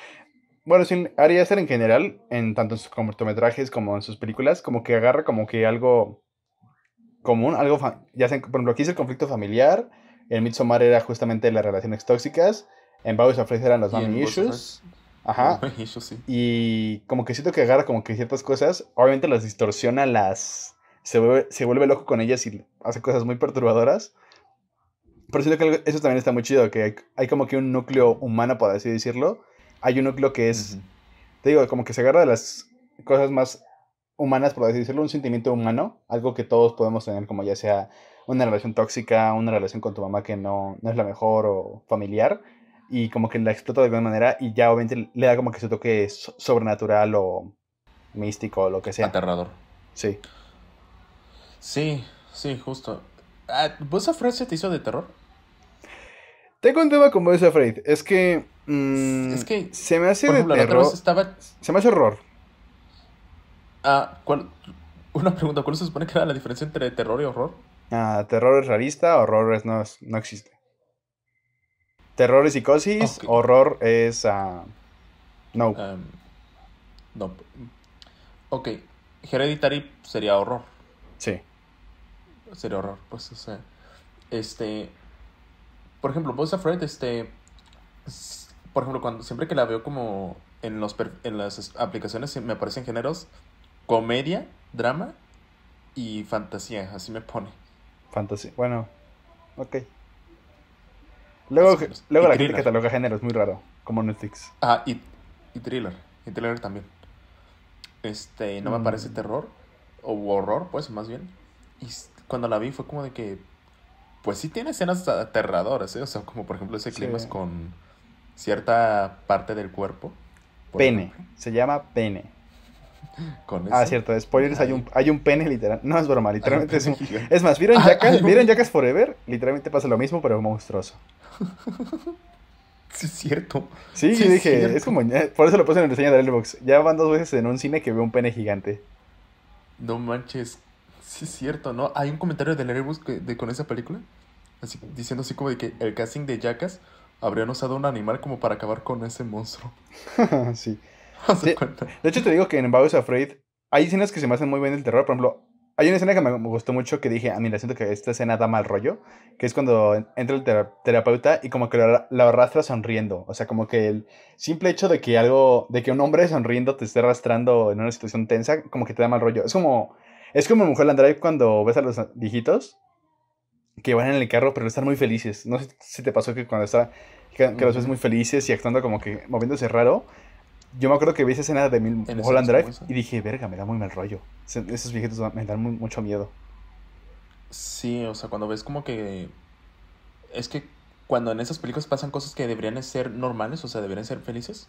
S3: Bueno, sí, en Ari Aster en general, en tanto en sus cortometrajes como en sus películas, como que agarra como que algo común, algo. Ya sea, por ejemplo, aquí es el conflicto familiar. En Midsommar era justamente las relaciones tóxicas. En Bowers of eran los mommy issues. Ajá.
S4: Mommy issues, sí.
S3: Y como que siento que agarra como que ciertas cosas, obviamente las distorsiona, las... Se vuelve, se vuelve loco con ellas y hace cosas muy perturbadoras. Pero siento que eso también está muy chido, que hay, hay como que un núcleo humano, por así decirlo. Hay un núcleo que es, te digo, como que se agarra de las cosas más humanas, por así decirlo, un sentimiento humano, algo que todos podemos tener, como ya sea una relación tóxica, una relación con tu mamá que no, no es la mejor o familiar, y como que la explota de alguna manera y ya obviamente le da como que su toque so- sobrenatural o místico o lo que sea.
S4: Aterrador.
S3: Sí.
S4: Sí, sí, justo. Ah, ¿Vos a Fred se te hizo de terror?
S3: Tengo un tema con Boys Afraid, es que... mm,
S4: Es que,
S3: Se me hace
S4: Por
S3: de
S4: ejemplo, la otra
S3: terror...
S4: vez estaba
S3: Se me hace horror.
S4: Ah, ¿cuál? Una pregunta, ¿cuál se supone que era la diferencia entre terror y horror?
S3: Ah, terror es realista, horror es, no, es- no existe. Terror es psicosis, horror es... ah, no.
S4: Em, no. Ok, Hereditary sería horror.
S3: Sí.
S4: Sería horror, pues, o sea. Este. Por ejemplo, Boys Afraid, este. Por ejemplo, cuando siempre que la veo como en los en las es- aplicaciones me aparecen géneros comedia, drama y fantasía, así me pone.
S3: Fantasía. Bueno, ok. Luego, luego la gente
S4: thriller.
S3: cataloga géneros muy raro, como Netflix.
S4: Ah, y, y thriller. Y thriller también. Este, no me
S3: Mm.
S4: parece terror. O horror, pues, más bien. Y cuando la vi fue como de que, pues sí tiene escenas aterradoras, ¿eh? O sea, como por ejemplo ese
S3: Sí.
S4: clima con cierta parte del cuerpo.
S3: Pene.
S4: ejemplo,
S3: Se llama pene.
S4: Con
S3: Ah, cierto. Spoilers, hay un, hay un pene literal. No es broma, literalmente es un... Es más, ¿vieron Jackass?
S4: un-
S3: ¿Vieron Jackass Forever? Literalmente pasa lo mismo, pero monstruoso.
S4: Sí, es cierto.
S3: Sí,
S4: Sí,
S3: yo dije,
S4: cierto.
S3: es como... Por eso lo puse en el reseña de Letterboxd. Ya van dos veces en un cine que veo un pene gigante.
S4: No manches. Sí, es cierto, ¿no? Hay un comentario de Letterboxd que- de, con esa película. Así, diciendo así como de que el casting de Jackass habrían usado un animal como para acabar con ese monstruo.
S3: sí.
S4: ¿Haz de?
S3: De hecho, te digo que en Bow's Afraid hay escenas que se me hacen muy bien del terror. Por ejemplo, hay una escena que me gustó mucho que dije, ah, mira, siento que esta escena da mal rollo. Que es cuando en- entra el tera- terapeuta y como que lo, lo arrastra sonriendo. O sea, como que el simple hecho de que algo, de que un hombre sonriendo te esté arrastrando en una situación tensa, como que te da mal rollo. Es como, es como en Mujer Drive cuando ves a los viejitos que van en el carro, pero están muy felices. No sé si te pasó que cuando está, que, que los ves muy felices y actuando como que moviéndose raro. Yo me acuerdo que vi esa escena de Mil-
S4: En escenas
S3: Drive y dije, verga, me da muy mal rollo. Esos viejitos me dan muy- mucho miedo.
S4: Sí, o sea, cuando ves como que... Es que cuando en esas películas pasan cosas que deberían ser normales, o sea, deberían ser felices,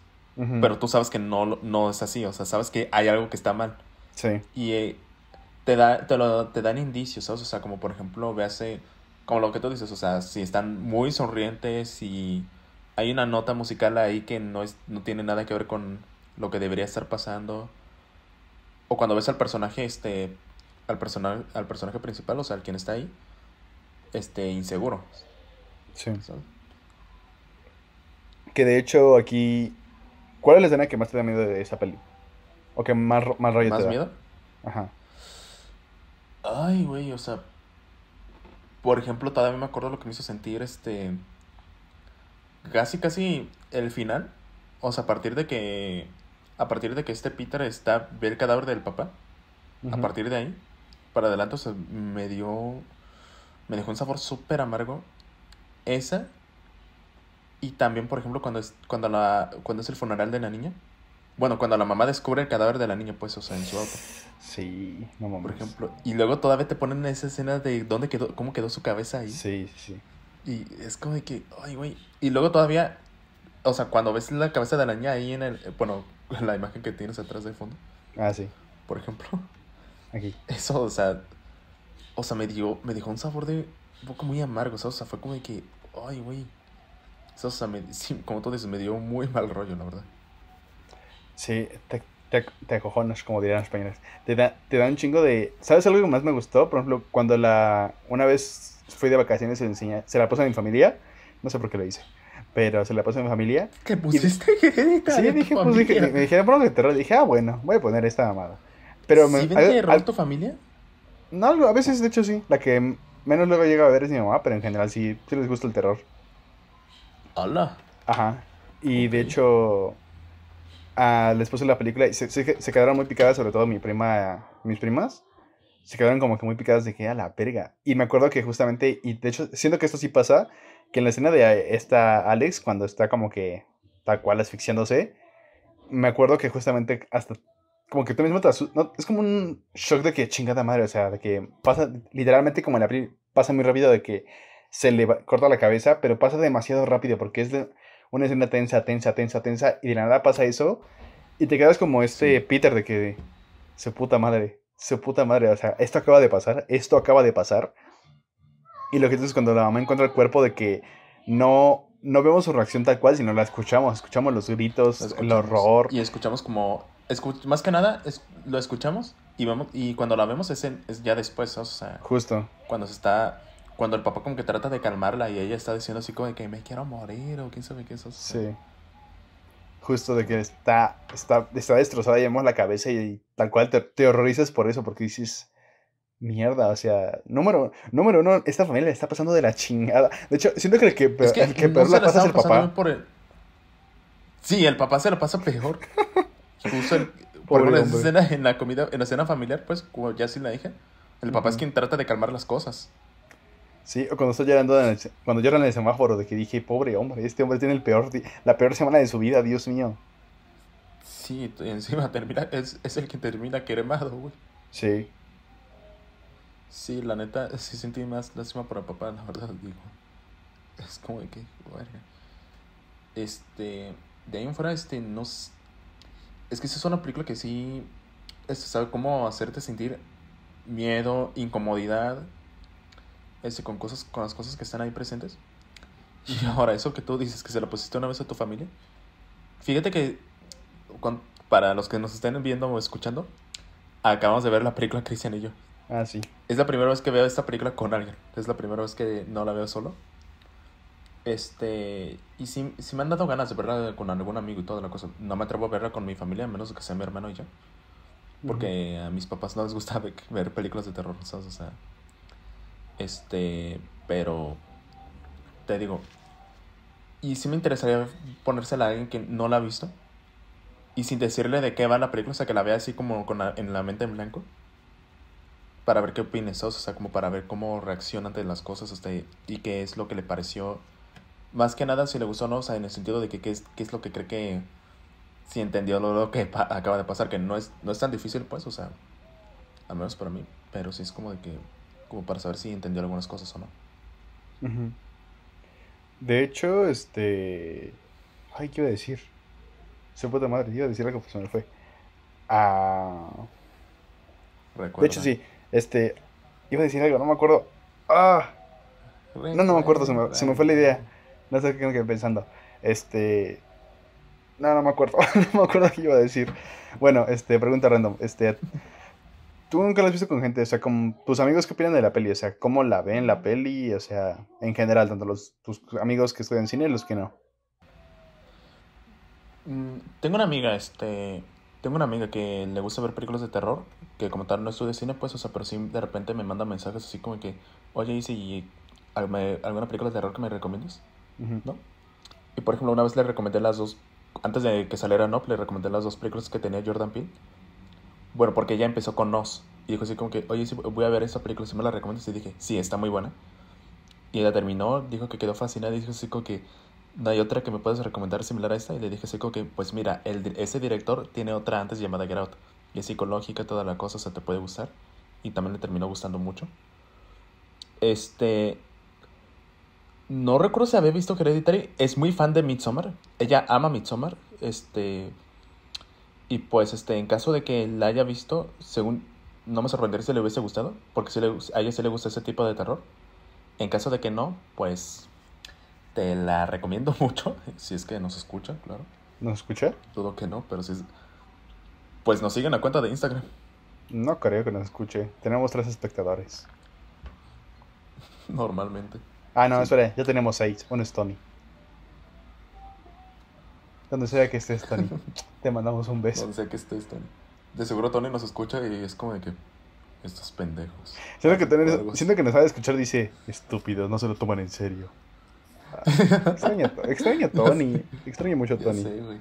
S4: pero tú sabes que no, no es así, o sea, sabes que hay algo que está mal.
S3: Sí.
S4: Y eh, te, da, te, lo, te dan indicios, ¿sabes? O sea, como por ejemplo, véase, como lo que tú dices, o sea, si están muy sonrientes y hay una nota musical ahí que no, es, no tiene nada que ver con lo que debería estar pasando. O cuando ves al personaje, este, al, personal, al personaje principal, o sea, al quien está ahí, este, inseguro,
S3: Sí.
S4: ¿sabes?
S3: Que de hecho aquí... ¿Cuál es la escena que más te da miedo de esa peli? ¿O que más, más rollo
S4: ¿Más
S3: te da?
S4: miedo?
S3: Ajá.
S4: Ay, güey, o sea, por ejemplo, todavía me acuerdo lo que me hizo sentir, este, casi, casi el final, o sea, a partir de que, a partir de que este Peter está, ve el cadáver del papá, a partir de ahí, para adelante, o sea, me dio, me dejó un sabor súper amargo, esa, y también, por ejemplo, cuando es, cuando la, cuando es el funeral de la niña, bueno, cuando la mamá descubre el cadáver de la niña, pues, o sea, en su auto.
S3: Sí, no mames.
S4: Por ejemplo, y luego todavía te ponen esa escena de dónde quedó, cómo quedó su cabeza ahí.
S3: Sí, sí.
S4: Y es como de que, ay, güey. Y luego todavía, o sea, cuando ves la cabeza de la niña ahí en el, eh, bueno, la imagen que tienes atrás de fondo,
S3: Ah, sí.
S4: por ejemplo,
S3: Aquí.
S4: eso, o sea, o sea, me dio, me dejó un sabor de un poco muy amargo, ¿sabes? O sea, fue como de que, ay, güey. O sea, me, sí, como tú dices, me dio muy mal rollo, la verdad.
S3: Sí, te, te, te acojonas, como dirían los españoles. Te da, te da un chingo de... ¿Sabes algo que más me gustó? Por ejemplo, cuando la... Una vez fui de vacaciones y enseñé... Se la puse a mi familia. No sé por qué lo hice. Pero se la puse a mi familia.
S4: ¿Qué pusiste hereditario
S3: Sí, dije, pues dije, me dijeron, de terror. Dije, ah, bueno, voy a poner esta mamada. Pero me...
S4: ¿Sí ven
S3: al-
S4: terror tu familia?
S3: no, a veces, de hecho, sí. La que menos luego llega a ver es mi mamá, pero en general sí, sí les gusta el terror.
S4: Hola.
S3: Ajá. Y de hecho, ah, les puse la película y se, se, se quedaron muy picadas, sobre todo mi prima, mis primas. Se quedaron como que muy picadas de que a la verga. Y me acuerdo que justamente, y de hecho, siento que esto sí pasa, que en la escena de esta Alex, cuando está como que tal cual asfixiándose, me acuerdo que justamente hasta como que tú mismo te no, es como un shock de que chingada madre, o sea, de que pasa literalmente como en la pasa muy rápido de que se le va- corta la cabeza, pero pasa demasiado rápido porque es de una escena tensa, tensa, tensa, tensa, y de la nada pasa eso, y te quedas como este
S4: Sí.
S3: Peter de que, su puta madre, su puta madre, o sea, esto acaba de pasar, esto acaba de pasar, y lo que dices cuando la mamá encuentra el cuerpo de que no, no vemos su reacción tal cual, sino la escuchamos, escuchamos los gritos,
S4: Lo
S3: el
S4: escuchamos.
S3: horror,
S4: Y escuchamos como. escu- más que nada, es, lo escuchamos y vemos y cuando la vemos es, en- es ya después, o sea,
S3: justo,
S4: cuando se está. Cuando el papá como que trata de calmarla y ella está diciendo así como de que me quiero morir o quién sabe qué es eso.
S3: sí. Justo de que está, está, está destrozada y vemos la cabeza y tal cual te, te horrorizas por eso, porque dices, mierda, o sea, número, número uno, esta familia le está pasando de la chingada. De hecho, siento que el que, peor-
S4: Es que,
S3: el que peor la pasa es el papá.
S4: por el... Sí, el papá se la pasa peor. Puso el- por ejemplo, en esa
S3: hombre.
S4: escena en la comida, en la escena familiar, pues, como ya sí la dije, el papá es
S3: Ujú.
S4: quien trata de calmar las cosas.
S3: Sí, o cuando estoy llorando, en el cuando lloran en el semáforo, de que dije, pobre hombre, este hombre tiene el peor, la peor semana de su vida, Dios mío.
S4: Sí, encima termina, es, es el que termina quemado, güey.
S3: Sí.
S4: Sí, la neta, sí sentí más lástima por el papá, la verdad, digo. Es como de que, verga. Este, de ahí en fuera, este, no Es que esa es una película que sí, este, sabe cómo hacerte sentir miedo, incomodidad, este, con cosas, con las cosas que están ahí presentes. Y ahora, eso que tú dices, que se lo pusiste una vez a tu familia. Fíjate que, para los que nos estén viendo o escuchando, acabamos de ver la película Cristian y yo.
S3: Ah, sí.
S4: Es la primera vez que veo esta película con alguien. Es la primera vez que no la veo solo. Este. Y sí, sí me han dado ganas de verla con algún amigo y toda la cosa. No me atrevo a verla con mi familia, a menos que sea mi hermano y yo. Porque a mis papás no les gusta ve- ver películas de terror, ¿sabes? O sea. Este. Pero. Te digo. Y sí me interesaría ponérsela a alguien que no la ha visto. Y sin decirle de qué va la película, o sea, que la vea así como con la- en la mente en blanco para ver qué opines. O sea, como para ver cómo reacciona ante las cosas este, y qué es lo que le pareció. Más que nada, si le gustó o no, o sea, en el sentido de que qué es, qué es lo que cree que. Si entendió lo, lo que acaba de pasar, que no es, no es tan difícil, pues, o sea, al menos para mí, pero sí es como de que. como para saber si entendió algunas cosas o no.
S3: De hecho, este. Ay, ¿qué iba a decir? Se puta madre, iba a decir algo, pues se me fue. Ah. De hecho, sí. Este. Iba a decir algo, no me acuerdo. Ah. No, no me acuerdo, se me, se me fue la idea. No sé qué me quedé pensando. Este. No, no me acuerdo. no me acuerdo qué iba a decir. Bueno, este, pregunta random. Este. ¿Tú nunca la has visto con gente? O sea, con tus amigos, ¿qué opinan de la peli? O sea, ¿cómo la ven la peli? O sea, en general, tanto los tus amigos que estudian cine y los que no.
S4: Mm, Tengo una amiga, este. Tengo una amiga que le gusta ver películas de terror, que como tal no estudia cine, pues, o sea, pero sí de repente me manda mensajes así como que, oye, ¿y si alguna película de terror que me recomiendes?
S3: Ujú.
S4: ¿No? Y por ejemplo, una vez le recomendé las dos, antes de que saliera Nope, le recomendé las dos películas que tenía Jordan Peele. Bueno, porque ella empezó con Nos. Y dijo así como que, oye, sí, voy a ver esta película, si me la recomiendas. Y dije, sí, está muy buena. Y ella terminó, dijo que quedó fascinada y dijo así como que, no hay otra que me puedas recomendar similar a esta. Y le dije así como que, pues mira, el, ese director tiene otra antes llamada Get Out. Y es psicológica, toda la cosa, o sea, te puede gustar. Y también le terminó gustando mucho. Este, no recuerdo si había visto Hereditary. Es muy fan de Midsommar. Ella ama Midsommar. Este. Y pues, este, en caso de que la haya visto, según. No me sorprendería si le hubiese gustado. Porque le- a ella sí le gusta ese tipo de terror. En caso de que no, pues. Te la recomiendo mucho. Si es que nos escucha, claro.
S3: ¿Nos escucha?
S4: Dudo que no, pero sí. es- Pues nos siguen la cuenta de Instagram.
S3: No creo que nos escuche. Tenemos tres espectadores.
S4: Normalmente.
S3: Ah, no,
S4: Sí.
S3: espera, ya tenemos seis. Uno es Tony. Donde sea que estés, Tony. Te mandamos un beso.
S4: No sé que estés, Tony. De seguro Tony nos escucha y es como de que. Estos pendejos.
S3: Siento que,
S4: así.
S3: siento que nos sabe escuchar, dice, estúpidos, no se lo toman en serio. Ah, extraño, a- Tony. Extraño mucho a Tony.
S4: güey.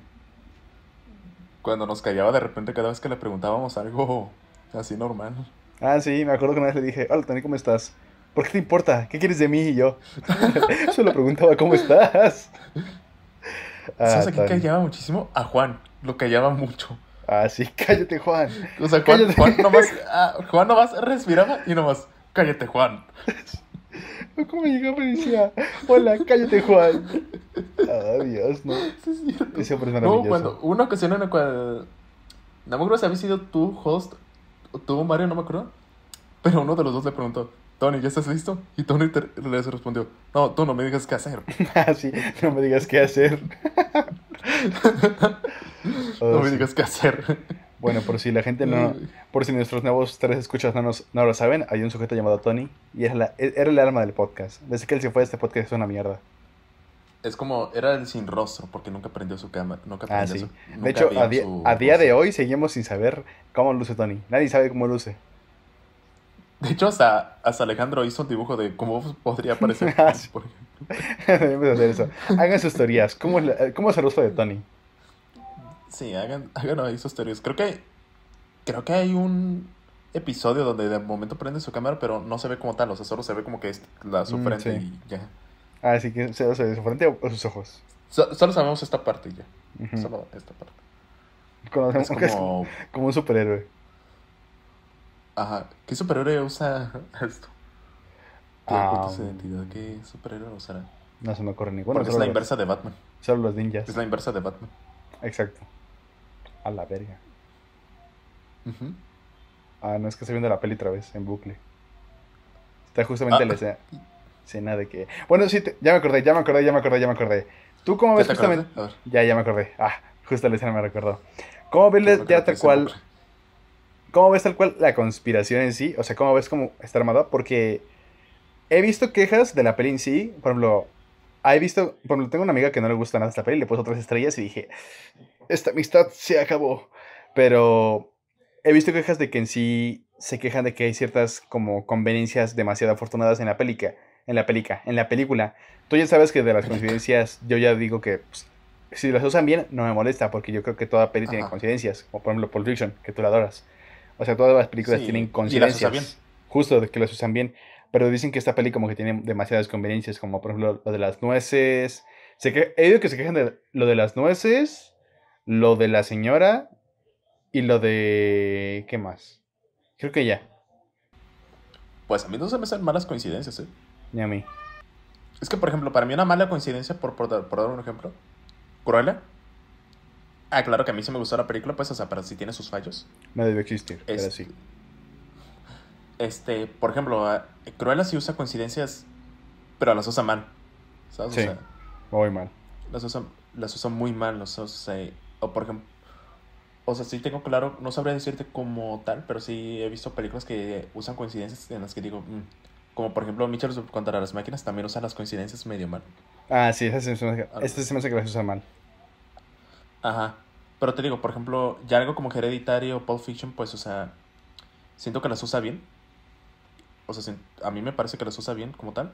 S4: Cuando nos callaba de repente cada vez que le preguntábamos algo así normal.
S3: Ah, sí, me acuerdo que una vez le dije, hola Tony, ¿cómo estás? ¿Por qué te importa? ¿Qué quieres de mí? Y yo, solo preguntaba, ¿cómo estás? Ah,
S4: ¿Sabes a quién callaba muchísimo? A Juan. Lo callaba mucho.
S3: Ah, sí, cállate, Juan.
S4: O sea, Juan,
S3: Cállate.
S4: Juan nomás, ah, Juan nomás respiraba y nomás, cállate Juan.
S3: ¿Cómo llegaba y decía, hola, cállate, Juan? Ah, Dios, no.
S4: Sí, es cierto.
S3: Ese hombre es
S4: No, cuando, una ocasión en la cual. No me acuerdo si había sido tú, host, o tú, Mario, no me acuerdo. Pero uno de los dos le preguntó, Tony, ¿ya estás listo? Y Tony te- les respondió, no, tú no me digas qué hacer.
S3: Ah, sí, no me digas qué hacer. Oh,
S4: No me
S3: sí.
S4: digas qué hacer.
S3: Bueno, por si la gente no, por si nuestros nuevos tres escuchas no, nos, no lo saben, hay un sujeto llamado Tony y era, la, era el alma del podcast. Desde que él se fue, este podcast es una mierda.
S4: Es como, era el sin rostro, porque nunca prendió su cámara. Nunca
S3: Ah, sí.
S4: su- nunca
S3: De hecho, a, día de hoy seguimos sin saber cómo luce Tony. Nadie sabe cómo luce.
S4: De hecho, hasta, hasta Alejandro hizo un dibujo de cómo podría parecer.
S3: Ah, sí.
S4: por ejemplo.
S3: Hacer eso. Hagan sus teorías. ¿Cómo, es la- cómo es el rostro de Tony?
S4: Sí, hagan, hagan ahí sus teorías. Creo que, creo que hay un episodio donde de momento prende su cámara, pero no se ve como tal. O sea, solo se ve como que es la, su
S3: Mm,
S4: frente
S3: sí.
S4: y ya.
S3: Ah, sí que se se ve su frente o sus ojos.
S4: So- solo sabemos esta parte y ya. Solo esta parte.
S3: Conocemos
S4: Es
S3: que es
S4: como...
S3: como un superhéroe.
S4: Ajá. ¿Qué superhéroe usa esto? ¿Qué
S3: Ah,
S4: su identidad? ¿Qué superhéroe usará?
S3: No se me ocurre ninguno.
S4: Porque es la inversa de Batman.
S3: Solo los ninjas.
S4: Es la inversa de Batman.
S3: Exacto. A la verga.
S4: Ujú.
S3: Ah, no, es que estoy viendo la peli otra vez, en bucle. Está justamente
S4: Ah.
S3: la escena, escena de que... Bueno, sí, te- ya me acordé, ya me acordé, ya me acordé, ya me acordé. ¿Tú cómo
S4: ¿Ya
S3: ves
S4: te
S3: justamente...? Ya, ya me acordé. Ah, justo la escena me recordó. ¿Cómo ves ya tal cual... ¿Cómo ves tal cual la conspiración en sí? O sea, ¿cómo ves cómo está armada? Porque he visto quejas de la peli en sí. Por ejemplo, he visto... Por ejemplo, tengo una amiga que no le gusta nada esta peli, le puso tres estrellas y dije, esta amistad se acabó. Pero he visto quejas de que en sí se quejan de que hay ciertas como conveniencias demasiado afortunadas en la pelica, en la pelica, en la película. Tú ya sabes que de las coincidencias, yo ya digo que pues, si las usan bien, no me molesta, porque yo creo que toda peli tiene
S4: Ajá.
S3: coincidencias, como por ejemplo Pulp Fiction, que tú la adoras. O sea, todas las películas
S4: Sí,
S3: tienen
S4: y las usa
S3: coincidencias.
S4: bien.
S3: Justo, de que las usan bien. Pero dicen que esta peli como que tiene demasiadas conveniencias, como por ejemplo lo de las nueces. Se que... He oído que se quejan de lo de las nueces, lo de la señora y lo de... ¿Qué más? Creo que ya.
S4: Pues a mí no se me hacen malas coincidencias, ¿eh?
S3: Ni a mí.
S4: Es que, por ejemplo, para mí una mala coincidencia, por, por, dar, por dar un ejemplo, Cruella. Ah, claro que a mí sí me gustó la película, pues, o sea, pero sí tiene sus fallos.
S3: No debe existir, pero
S4: Es-
S3: sí.
S4: Este, por ejemplo, Cruella sí usa coincidencias, pero las usa mal. ¿Sabes?
S3: Sí.
S4: O sea,
S3: Muy mal.
S4: las usa, las usa muy mal. Sea, o sea, o por ejemplo, o sea, sí tengo claro, no sabría decirte como tal, pero sí he visto películas que usan coincidencias en las que digo, mm, como por ejemplo, Mitchell contra las máquinas también usa las coincidencias medio mal.
S3: Ah, sí, se me hace, esta se me hace que las usa mal.
S4: Ajá. Pero te digo, por ejemplo, ya algo como Hereditary o Pulp Fiction, pues, o sea, siento que las usa bien. O sea, a mí me parece que las usa bien como tal.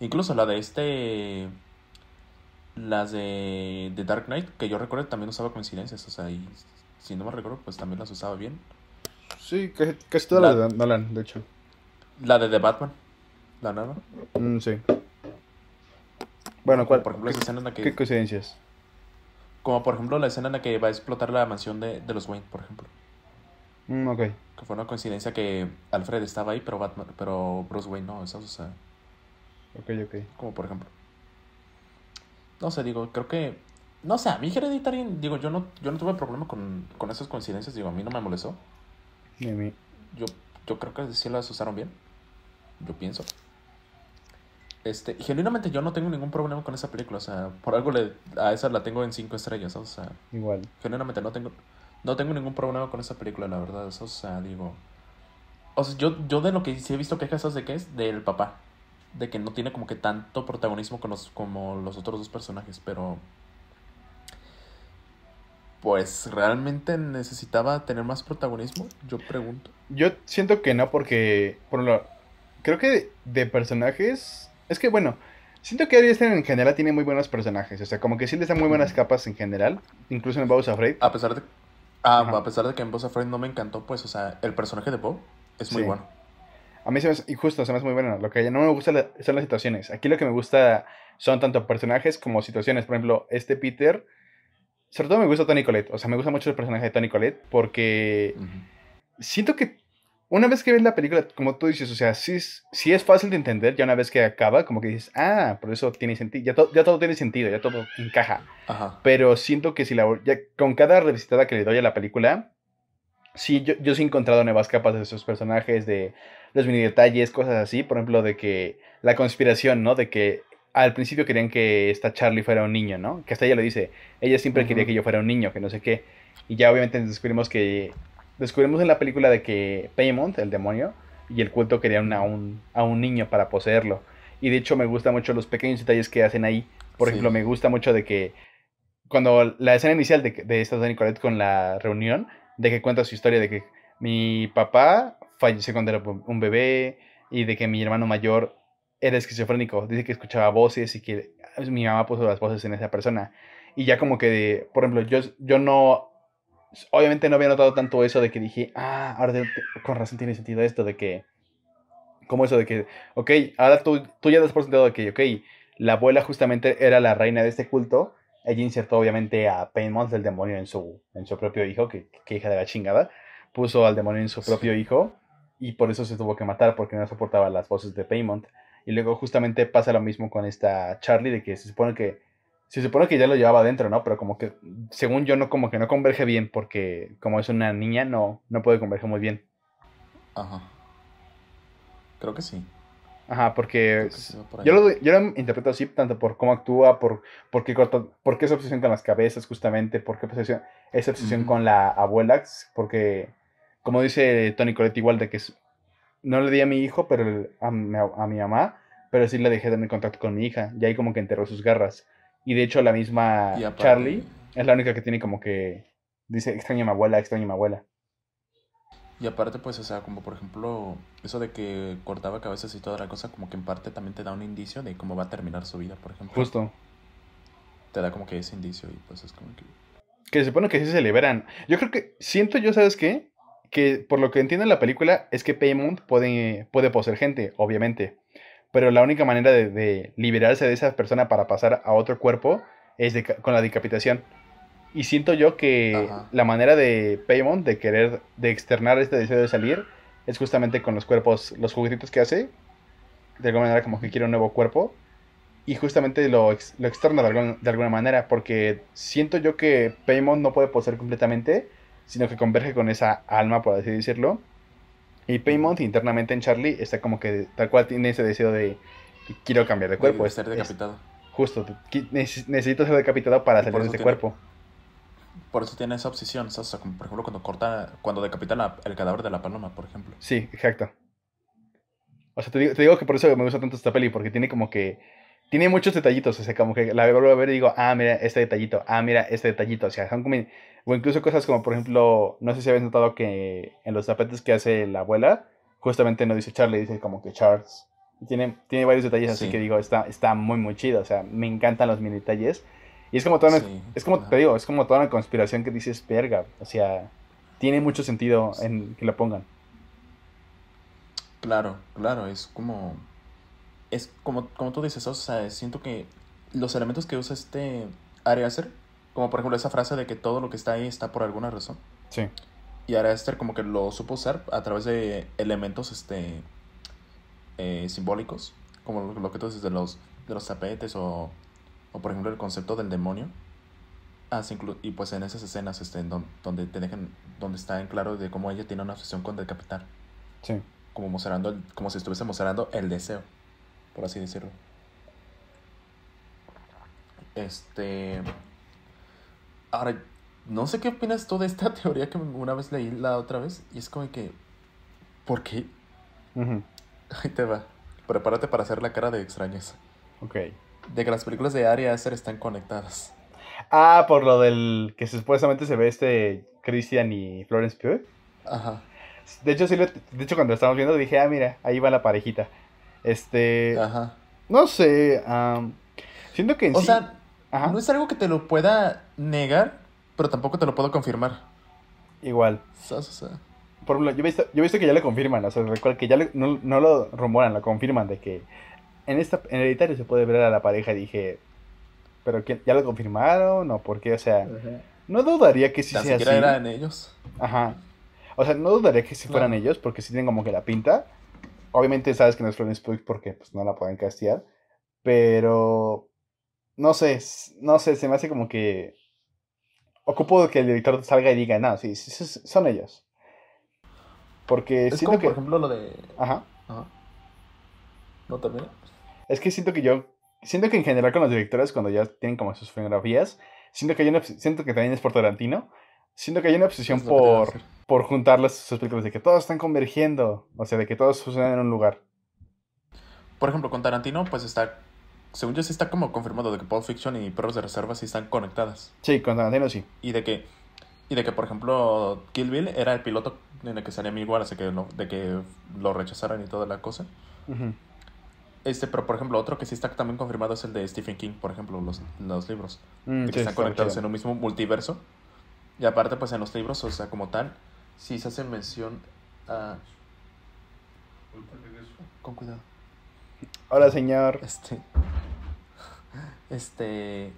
S4: Incluso la de este. Las de, de Dark Knight, que yo recuerdo también usaba coincidencias. O sea, y si no me recuerdo, pues también las usaba bien.
S3: Sí, casi, casi todas
S4: La-
S3: las de Nolan, de hecho.
S4: La de The Batman, la nueva.
S3: Mm, sí. Bueno, ¿cuál?
S4: Por ejemplo, esa escena en la
S3: ¿Qué
S4: que.
S3: coincidencias?
S4: Como por ejemplo la escena en la que va a explotar la mansión de, de los Wayne, por ejemplo.
S3: Mm, ok.
S4: Que fue una coincidencia que Alfred estaba ahí, pero Batman, pero Bruce Wayne no, eso, o sea.
S3: Ok, ok.
S4: Como por ejemplo. No sé, digo, creo que. No sé, a mí Hereditary, digo, yo no, yo no tuve problema con, con esas coincidencias, digo, a mí no me molestó.
S3: Ni a mí.
S4: Yo, yo creo que sí las usaron bien. Yo pienso. Este, genuinamente yo no tengo ningún problema con esa película, o sea, por algo le, a esa la tengo en cinco estrellas, o sea,
S3: Igual.
S4: genuinamente no tengo, no tengo ningún problema con esa película, la verdad, o sea, digo. O sea, yo, yo de lo que sí he visto quejas es de qué es, del papá. De que no tiene como que tanto protagonismo con los, como los otros dos personajes, pero. Pues realmente necesitaba tener más protagonismo, yo pregunto.
S3: Yo siento que no porque, por lo, creo que de personajes, es que bueno, siento que Ari Aster en general tiene muy buenos personajes, o sea, como que sí les da muy buenas capas en general, incluso en Bowser Afraid.
S4: A pesar de. Ah,
S3: Ajá.
S4: a pesar de que en Boss Afraid no me encantó, pues, o sea, el personaje de Bo es muy
S3: Sí.
S4: bueno.
S3: A mí se me hace, y justo se me hace muy bueno, lo que no me gusta la- son las situaciones. Aquí lo que me gusta son tanto personajes como situaciones, por ejemplo, este Peter, sobre todo me gusta Tony Collette, o sea, me gusta mucho el personaje de Tony Collette porque siento que una vez que ves la película, como tú dices, o sea, sí es, sí es fácil de entender, ya una vez que acaba, como que dices, ah, por eso tiene sentido, ya, to- ya todo tiene sentido, ya todo encaja.
S4: Ajá.
S3: Pero siento que si la, ya con cada revisitada que le doy a la película, sí, yo, yo sí he encontrado nuevas capas de esos personajes, de los mini detalles, cosas así, por ejemplo, de que la conspiración, ¿no? De que al principio querían que esta Charlie fuera un niño, ¿no? Que hasta ella lo dice, ella siempre quería
S4: Ujú.
S3: que yo fuera un niño, que no sé qué. Y ya obviamente descubrimos que, descubrimos en la película de que Paymont, el demonio, y el culto querían a un, a un niño para poseerlo. Y de hecho me gustan mucho los pequeños detalles que hacen ahí. Por
S4: Sí.
S3: ejemplo, me gusta mucho de que cuando la escena inicial de, de esta de Nicolette con la reunión, de que cuenta su historia de que mi papá falleció cuando era un bebé y de que mi hermano mayor era esquizofrénico. Dice que escuchaba voces y que mi mamá puso las voces en esa persona. Y ya como que, por ejemplo, yo, yo no... Obviamente no había notado tanto eso de que dije, ah, ahora te- con razón tiene sentido esto, de que... Como eso de que, ok, ahora tú, tú ya das por sentado de que, ok, la abuela justamente era la reina de este culto. Ella insertó obviamente a Paimon del demonio en su, en su propio hijo, que, que hija de la chingada. Puso al demonio en su
S4: Sí.
S3: propio hijo. y por eso se tuvo que matar, porque no soportaba las voces de Paymont. Y luego justamente pasa lo mismo con esta Charlie, de que se supone que se supone que ya lo llevaba adentro, ¿no? Pero como que, según yo, no como que no converge bien, porque como es una niña, no, no puede converger muy bien.
S4: Ajá. Creo que sí.
S3: Ajá, porque yo lo, yo lo interpreto así, tanto por cómo actúa, por, por, qué, por qué esa obsesión con las cabezas, justamente, por qué obsesión, esa obsesión con la abuela, porque, como dice Tony Coletti, igual de que no le di a mi hijo, pero a, mi, a mi mamá, pero sí le dejé de tener contacto con mi hija, y ahí como que enterró sus garras. Y de hecho la misma Charlie es la única que tiene como que dice extraña a mi abuela, extraña a mi abuela.
S4: Y aparte, pues, o sea, como por ejemplo, eso de que cortaba cabezas y toda la cosa, como que en parte también te da un indicio de cómo va a terminar su vida, por ejemplo.
S3: Justo.
S4: Te da como que ese indicio y pues es como que...
S3: Que se supone que sí se liberan. Yo creo que, siento yo, ¿sabes qué? Que por lo que entiendo en la película es que Paymount puede, puede poseer gente, obviamente. Pero la única manera de, liberarse de esa persona para pasar a otro cuerpo es con la decapitación. Y siento yo que la manera de Paymon de querer, de externar este deseo de salir, es justamente con los cuerpos, los juguetitos que hace. De alguna manera como que quiere un nuevo cuerpo. Y justamente lo, lo externa de, de, alguna manera. Porque siento yo que Paymon no puede poseer completamente. Sino que converge con esa alma, por así decirlo. Y Paymount internamente en Charlie está como que tal cual tiene ese deseo de quiero cambiar de cuerpo.
S4: De ser decapitado.
S3: justo, necesito ser decapitado para salir de ese cuerpo
S4: por eso tiene esa obsesión, o sea, como por ejemplo cuando corta, cuando decapitan el cadáver de la paloma, por ejemplo.
S3: Sí, exacto. O sea, te digo, te digo, que por eso me gusta tanto esta peli, porque tiene como que, tiene muchos detallitos, o sea, como que la vuelvo a ver y digo, ah, mira, este detallito, ah, mira, este detallito, o sea, son como, o incluso cosas como, por ejemplo, no sé si habéis notado que en los tapetes que hace la abuela, justamente no dice Charlie, dice como que Charles. Y tiene, tiene varios detalles así que digo, está, está muy, muy chido, o sea, me encantan los mini detalles. Y es como toda una, es como te digo, es como toda una conspiración que dices, verga, o sea, tiene mucho sentido en que la pongan.
S4: Claro, claro, es como es como como tú dices, o sea, siento que los elementos que usa este Ari Aster, como por ejemplo esa frase de que todo lo que está ahí está por alguna razón.
S3: Sí.
S4: Y Ari Aster como que lo supo usar a través de elementos este eh, simbólicos, como lo, que tú dices de los de los tapetes o o por ejemplo el concepto del demonio. Ah, y pues en esas escenas este, donde, te dejan, donde está en claro de cómo ella tiene una obsesión con decapitar.
S3: Sí.
S4: Como mostrando, como si estuviese mostrando el deseo, por así decirlo. Este. Ahora, no sé qué opinas tú de esta teoría que una vez leí la otra vez. Y es como que. ¿Por qué? Ahí te va. Prepárate para hacer la cara de extrañeza.
S3: Ok
S4: de que las películas de Ari Aster están conectadas.
S3: Ah, por lo del que supuestamente se ve este Christian y Florence Pugh.
S4: Ajá.
S3: De hecho, sí, de hecho cuando lo estábamos viendo dije, ah, mira, ahí va la parejita. Este...
S4: Ajá.
S3: No sé, siento que en
S4: o sea, no es algo que te lo pueda negar, pero tampoco te lo puedo confirmar.
S3: Igual.
S4: O sea,
S3: Por ejemplo, yo he visto, yo he visto que ya le confirman, o sea, que ya no, no, lo rumoran, lo confirman de que en esta en Hereditario se puede ver a la pareja y dije, pero ¿ya lo confirmaron o por qué? O sea, no dudaría que si sea así.
S4: eran ellos.
S3: Ajá. O sea, no dudaría que si fueran ellos porque si tienen como que la pinta. Obviamente sabes que no es Florence Pugh porque pues no la pueden castear, pero no sé, no sé, se me hace como que ocupo que el director salga y diga, no, sí, sí son ellos. Porque
S4: es como, por ejemplo, lo de...
S3: Ajá.
S4: Ajá. ¿No también?
S3: Es que siento que yo, siento que en general con los directores cuando ya tienen como sus fotografías, siento que hay una, siento que también es por Tarantino, siento que hay una obsesión por, por juntar sus películas, de que todos están convergiendo, o sea, de que todos suceden en un lugar.
S4: Por ejemplo, con Tarantino, pues está, según yo sí está como confirmado de que Pulp Fiction y Perros de Reserva sí están conectadas.
S3: Sí, con Tarantino sí.
S4: Y de que, y de que por ejemplo, Kill Bill era el piloto en el que salía mi igual, así que de que lo rechazaran y toda la cosa. Este, pero por ejemplo, otro que sí está también confirmado es el de Stephen King, por ejemplo, los, los libros. Mm, que están conectados en un mismo multiverso. Y aparte, pues en los libros, o sea, como tal, sí se hace mención a. Con cuidado.
S3: Hola, señor.
S4: Este. Este.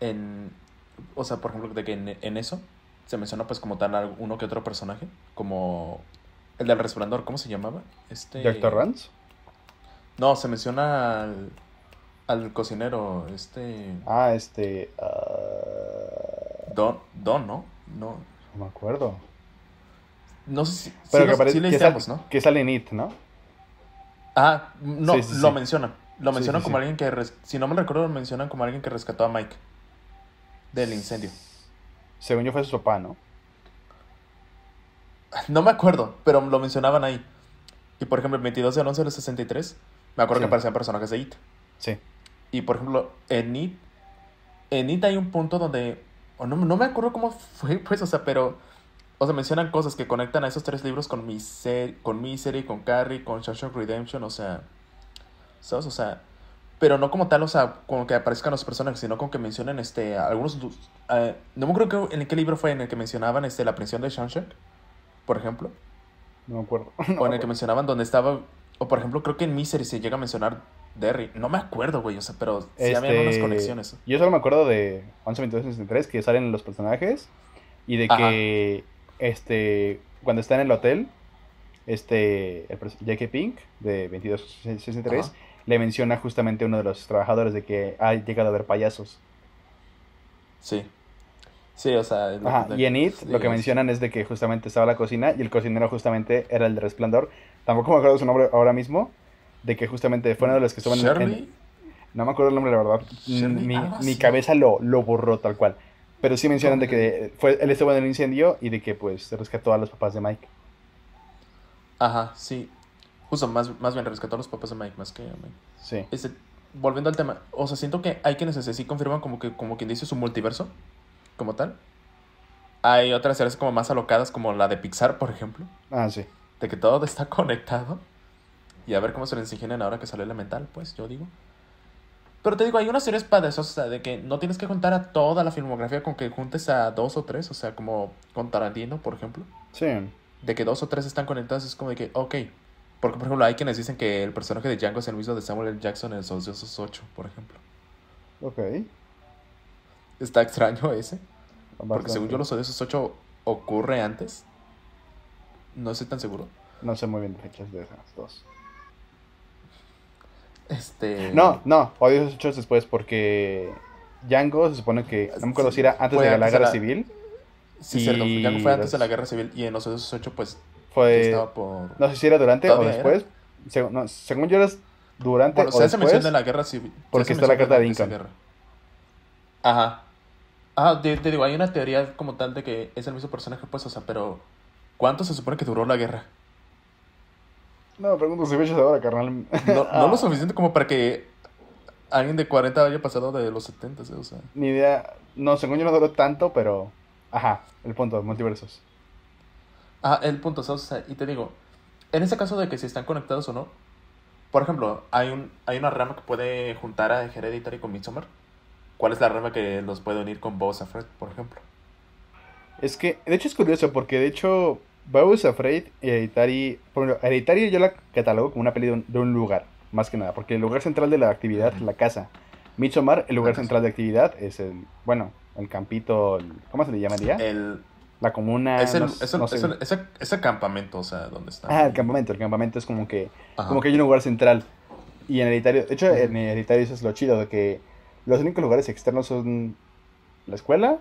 S4: En. O sea, por ejemplo, de que en, en eso se menciona, pues, como tal, uno que otro personaje. Como El del resplandor, ¿cómo se llamaba? Este...
S3: Jack Torrance.
S4: No, se menciona al, al cocinero, este...
S3: Ah, este. ah,
S4: Don, Don, ¿no? No,
S3: no me acuerdo.
S4: no sé si...
S3: Pero
S4: sí,
S3: que,
S4: lo-
S3: parece
S4: sí le
S3: que,
S4: hicimos, ¿no?
S3: que sale en It, ¿no?
S4: Ah, no,
S3: Sí, sí,
S4: lo
S3: sí.
S4: mencionan. Lo mencionan
S3: sí,
S4: como
S3: sí.
S4: alguien que, res- si no me recuerdo, lo mencionan como alguien que rescató a Mike del incendio.
S3: Según yo fue su papá, ¿no?
S4: No me acuerdo, pero lo mencionaban ahí. Y por ejemplo, el 22 del 11 del 63, me acuerdo que aparecían personajes de It.
S3: Sí.
S4: Y por ejemplo, en It, en It hay un punto donde, o no, no me acuerdo cómo fue, pues, o sea, pero, o sea, mencionan cosas que conectan a esos tres libros con, Miser con Misery, con Carrie, con Shawshank Redemption, o sea, ¿sabes? O sea, pero no como tal, o sea, como que aparezcan los personajes, sino como que mencionen, este, algunos, eh, no me acuerdo que- en qué libro fue en el que mencionaban, este, la prisión de Shawshank, por ejemplo.
S3: No me acuerdo.
S4: O en el que mencionaban donde estaba. O por ejemplo, creo que en Misery se llega a mencionar Derry. No me acuerdo, güey. O sea, pero sí había
S3: Este,
S4: unas conexiones.
S3: Yo solo me acuerdo de 11-22-63 que salen los personajes y de
S4: Ajá.
S3: que este cuando está en el hotel este el J.K. Pink de 22-63
S4: Ajá.
S3: le menciona justamente a uno de los trabajadores de que ha llegado a ver payasos.
S4: Sí. Sí, o sea. lo-
S3: Ajá,
S4: lo-
S3: y en It
S4: sí,
S3: lo que
S4: es-
S3: mencionan es de que justamente estaba la cocina y el cocinero justamente era el de Resplandor. Tampoco me acuerdo su nombre ahora mismo. De que justamente fue uno de los que estuvo en- en. No me acuerdo el nombre, la verdad. Mi,
S4: algo
S3: mi cabeza lo, lo borró tal cual. Pero sí mencionan de que fue, él estuvo en el incendio y de que pues rescató a los papás de Mike.
S4: Ajá, sí. Justo, más, más bien rescató a los papás de Mike, más que a Mike.
S3: Sí.
S4: Este, volviendo al tema, o sea, siento que hay quienes sí confirman como que, como quien dice su multiverso, como tal. Hay otras series como más alocadas, como la de Pixar, por ejemplo.
S3: Ah, sí.
S4: de que todo está conectado. Y a ver cómo se les ingenian ahora que sale Elemental, pues yo digo. Pero te digo, hay unas series padres, o sea, de que no tienes que juntar a toda la filmografía con que juntes a dos o tres, o sea, como con Tarantino, por ejemplo.
S3: Sí.
S4: De que dos o tres están conectados, es como de que, ok. Porque, por ejemplo, hay quienes dicen que el personaje de Django es el mismo de Samuel L. Jackson en Los Odiosos 8, por ejemplo.
S3: Ok.
S4: Está extraño ese. Porque según yo, Los Odiosos 8 ocurre antes. No estoy tan seguro.
S3: No sé muy bien de fechas de esas dos.
S4: Este.
S3: No, no. Odio esos hechos después porque Django se supone que... No me acuerdo si era antes de la guerra civil.
S4: Sí, cierto. Django fue antes de la guerra civil y en los Odiosos 8, pues,
S3: Fue...
S4: estaba por.
S3: No sé si era durante o después. Según, no, según yo era durante
S4: Bueno,
S3: o
S4: se
S3: después.
S4: de la guerra civil. se
S3: porque está la carta de
S4: guerra. Ajá. Ah, te, te digo, hay una teoría como tal de que es el mismo personaje, pues, o sea, pero. ¿Cuánto se supone que duró la guerra?
S3: No, me pregunto si fechas ahora, carnal.
S4: No,
S3: Ah.
S4: no lo suficiente como para que alguien de 40 haya pasado de los 70, ¿sí? o sea.
S3: Ni idea. No, según yo no duró tanto, pero. Ajá, el punto, multiversos.
S4: Ah, el punto, ¿sabes? O sea, y te digo, en ese caso de que si están conectados o no, por ejemplo, hay, un, hay una rama que puede juntar a Hereditary con Midsommar. ¿Cuál es la rama que los puede unir con Boss Afraid, por ejemplo?
S3: Es que, de hecho, es curioso, porque de hecho, Beau Afraid y Hereditary. Por ejemplo, Hereditary yo la catalogo como una peli de un, de un lugar, más que nada, porque el lugar central de la actividad es la casa. Midsommar, el lugar central de actividad es el. Bueno, el campito. el- ¿Cómo se le llamaría?
S4: El,
S3: la comuna.
S4: es, el,
S3: no,
S4: es, el-
S3: no sé.
S4: es el- ese, ese campamento, o sea, donde está.
S3: Ah, el campamento. El campamento es como que.
S4: Ajá.
S3: Como que hay un lugar central. Y en Hereditario, de hecho, en Hereditario eso es lo chido, de que los únicos lugares externos son la escuela,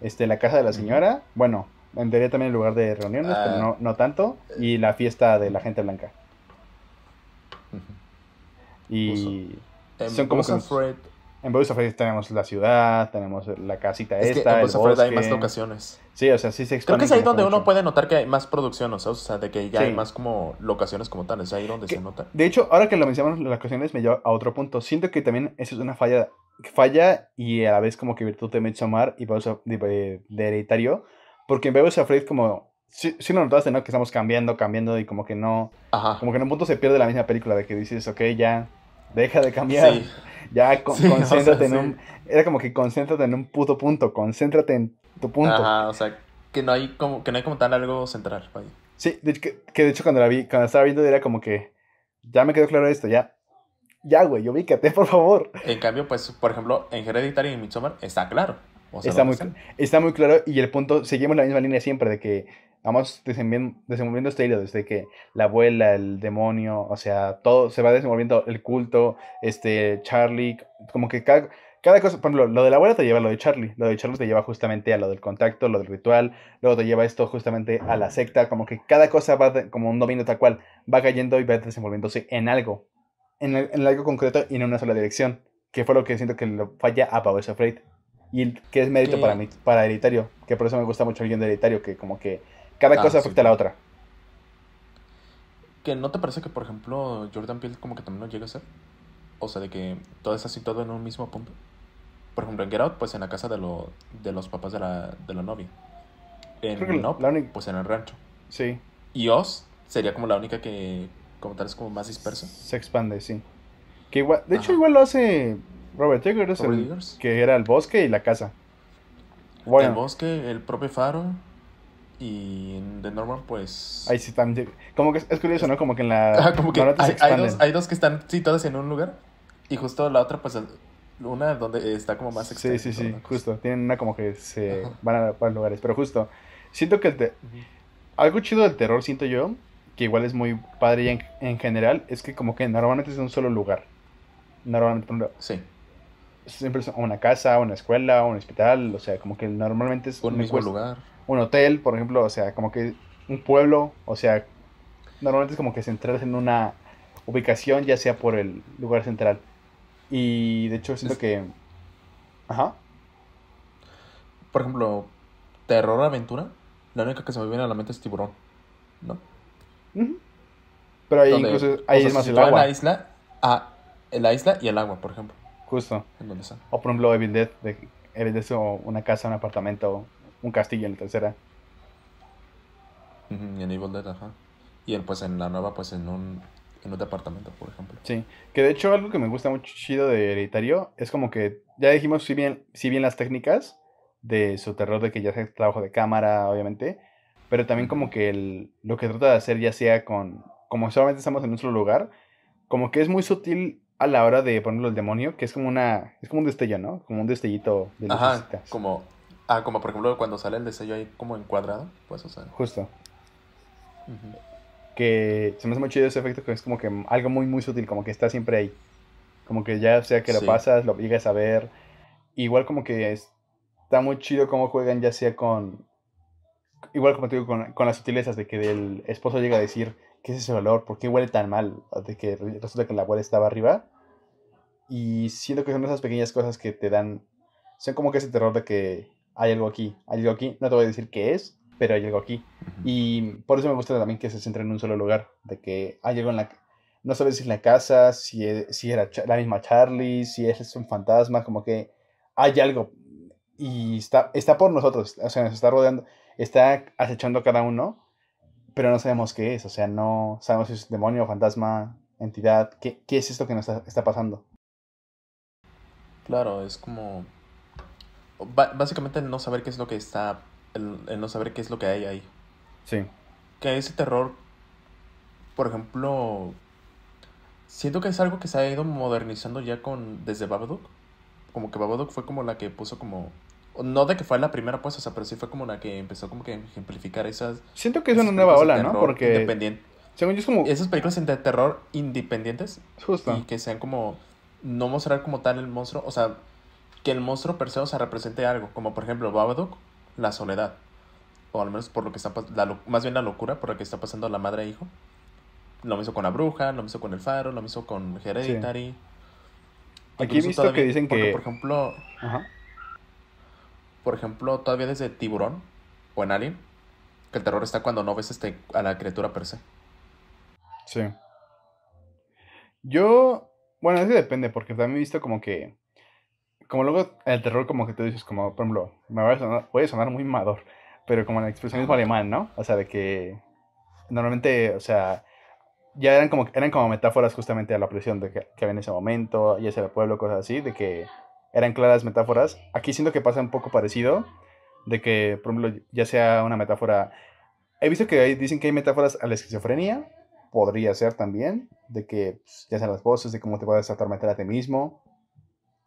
S3: este, la casa de la señora, bueno, en teoría también el lugar de reuniones,
S4: Ah.
S3: pero no, no tanto, y la fiesta de la gente blanca. Y
S4: En
S3: son como que-
S4: Afraid,
S3: en Boys of Fate tenemos la ciudad, tenemos la casita
S4: es que
S3: esta,
S4: en
S3: el
S4: Boss Afraid hay más locaciones.
S3: Sí, o sea, sí se
S4: Creo que es ahí donde
S3: que
S4: uno puede notar que hay más producción, o sea, o sea, de que ya
S3: Sí.
S4: hay más como locaciones como tales, es ahí donde
S3: Que-
S4: se nota.
S3: De hecho, ahora que lo mencionamos las ocasiones me lleva a otro punto. Siento que también eso es una falla, falla y a la vez como que virtud de Midsommar y Beowulf of- de, de- Hereditario. Porque en Beowulf Afraid como... Sí, sí lo notaste, ¿no? Que estamos cambiando, cambiando y como que no...
S4: Ajá.
S3: Como que en un punto se pierde la misma película de que dices, ok, ya, deja de cambiar.
S4: Sí.
S3: Ya, con-
S4: Sí, o
S3: concéntrate
S4: sea,
S3: en un... Era como que concéntrate en un puto punto, concéntrate en tu punto.
S4: Ajá, o sea, que no hay como, que no hay como tal algo central, vaya.
S3: Sí, de que, que de hecho cuando la vi, cuando estaba viendo era como que... Ya me quedó claro esto, ya. Ya, güey, ubícate, por favor.
S4: En cambio, pues, por ejemplo, en Hereditary y en Midsommar está claro. O sea,
S3: Está muy,
S4: ¿dónde
S3: está muy claro y el punto, seguimos la misma línea siempre de que vamos desenvolviendo, este hilo desde que la abuela, el demonio, o sea, todo se va desenvolviendo, el culto, este, Charlie, como que cada, cada cosa, por ejemplo, lo de la abuela te lleva a lo de Charlie, lo de Charlie te lleva justamente a lo del contacto, lo del ritual, luego te lleva esto justamente a la secta, como que cada cosa va de- como un dominio tal cual, va cayendo y va desenvolviéndose en algo, en, el- en algo concreto y en una sola dirección, que fue lo que siento que lo falla a Powers of Fate. Y que es mérito para mí, para Hereditario, que por eso me gusta mucho el guion de Hereditario, que como que cada
S4: Ah,
S3: cosa
S4: sí.
S3: afecta a la otra.
S4: ¿Que no te parece que, por ejemplo, Jordan Peele como que también lo llega a hacer? O sea, de que todo está situado en un mismo punto. Por ejemplo, en Get Out, pues en la casa de, lo, de los papás de la, de la novia. En Nope,
S3: única-
S4: pues en el rancho.
S3: Sí,
S4: Y Oz sería como la única que, como tal, es como más dispersa.
S3: se expande, sí. Que igual, de hecho, igual lo hace Robert el-
S4: Eggers.
S3: que era el bosque y la casa. Bueno,
S4: El bosque, el propio faro. Y The Norman, pues...
S3: ahí sí también. Como que es, es curioso, ¿no? Como que en la.
S4: Ajá, como que hay, dos, hay dos que están situadas en un lugar. Y justo la otra, pues, una donde está como más
S3: Sí,
S4: extensa
S3: sí, sí,
S4: cosa.
S3: justo. Tienen una como que se
S4: Ajá.
S3: van a varios lugares. Pero justo, siento que el te- algo chido del terror, siento yo, que igual es muy padre en, en general, es que como que normalmente es un solo lugar. Normalmente,
S4: Sí,
S3: siempre es una casa, una escuela, un hospital, o sea, como que normalmente es
S4: un mismo lugar.
S3: un hotel, por ejemplo, o sea, como que un pueblo, o sea, normalmente es como que centrarse en una ubicación, ya sea por el lugar central. Y de hecho siento
S4: Es-
S3: que... Ajá.
S4: Por ejemplo, terror aventura. La única que se me viene a la mente es tiburón. ¿No?
S3: Pero ahí
S4: Donde,
S3: incluso,
S4: o
S3: ahí
S4: sea,
S3: es más
S4: se
S3: el
S4: en
S3: agua,
S4: la isla. Ah, en la isla y el agua, por ejemplo.
S3: Justo.
S4: En donde están.
S3: O por ejemplo Evil Dead, de, Evil Dead es o una casa, un apartamento, un castillo en la tercera.
S4: Ujú, Y en Evil Dead, ajá. Y él, pues en la nueva, pues en un, en un departamento, por ejemplo.
S3: Sí, que de hecho algo que me gusta mucho chido de Hereditario es como que ya dijimos si bien, si bien las técnicas de su terror de que ya sea trabajo de cámara, obviamente, pero también como que el, lo que trata de hacer ya sea con, como solamente estamos en un solo lugar, como que es muy sutil a la hora de ponerlo el demonio, que es como una, es como un destello, ¿no? Como un destellito de
S4: Ajá, como. Ah, como por ejemplo cuando sale el destello ahí como encuadrado, pues, o sea.
S3: Justo. que se me hace muy chido ese efecto que es como que algo muy muy sutil, como que está siempre ahí. Como que ya sea que lo
S4: Sí.
S3: pasas, lo llegas a ver. Igual como que es- está muy chido cómo juegan ya sea con... Igual como te digo, con, con las sutilezas de que el esposo llega a decir, ¿qué es ese olor? ¿Por qué huele tan mal? De que re- resulta que la abuela estaba arriba. Y siento que son esas pequeñas cosas que te dan... Son como que ese terror de que hay algo aquí, hay algo aquí. No te voy a decir qué es, pero hay algo aquí.
S4: Ujú.
S3: Y por eso me gusta también que se centre en un solo lugar, de que hay algo en la... No sabes si en la casa, si, e- si era la misma Charlie, si es un fantasma, como que hay algo. Y está, está por nosotros, o sea, nos está rodeando, está acechando cada uno, pero no sabemos qué es, o sea, no sabemos si es demonio, fantasma, entidad, qué, qué es esto que nos está, está pasando.
S4: Claro, es como. básicamente el no saber qué es lo que está. El, el no saber qué es lo que hay ahí.
S3: Sí,
S4: Que ese terror. Por ejemplo. Siento que es algo que se ha ido modernizando ya con. Desde Babadook. Como que Babadook fue como la que puso como. No de que fue la primera, pues, o sea, pero sí fue como la que empezó como que a ejemplificar esas.
S3: siento que es una nueva ola, ¿no? Porque,
S4: independien-
S3: según yo, es como...
S4: Esas películas de terror independientes
S3: Justo.
S4: y que sean como no mostrar como tal el monstruo, o sea, que el monstruo per se, o sea, represente algo, como por ejemplo Babadook, la soledad, o al menos por lo que está pas- la lo- más bien la locura por la que está pasando la madre e hijo. Lo mismo con la bruja, lo mismo con el faro, lo mismo con Hereditary.
S3: Aquí he visto
S4: todavía-
S3: que dicen
S4: porque,
S3: que...
S4: por ejemplo,
S3: Ajá.
S4: por ejemplo, todavía desde Tiburón o en Alien, que el terror está cuando no ves este a la criatura per se.
S3: Sí. Yo, bueno, es que depende, porque también he visto como que, como luego el terror como que tú dices, como, por ejemplo, me va a sonar, puede sonar muy mador, pero como en el expresionismo alemán, ¿no? O sea, de que normalmente, o sea, ya eran como, eran como metáforas justamente a la opresión de que, que había en ese momento, y hacia el pueblo, cosas así, de que eran claras metáforas. Aquí siento que pasa un poco parecido, de que, por ejemplo, ya sea una metáfora... He visto que hay- dicen que hay metáforas a la esquizofrenia, podría ser también, de que pues, ya sean las voces, de cómo te puedes atormentar a ti mismo.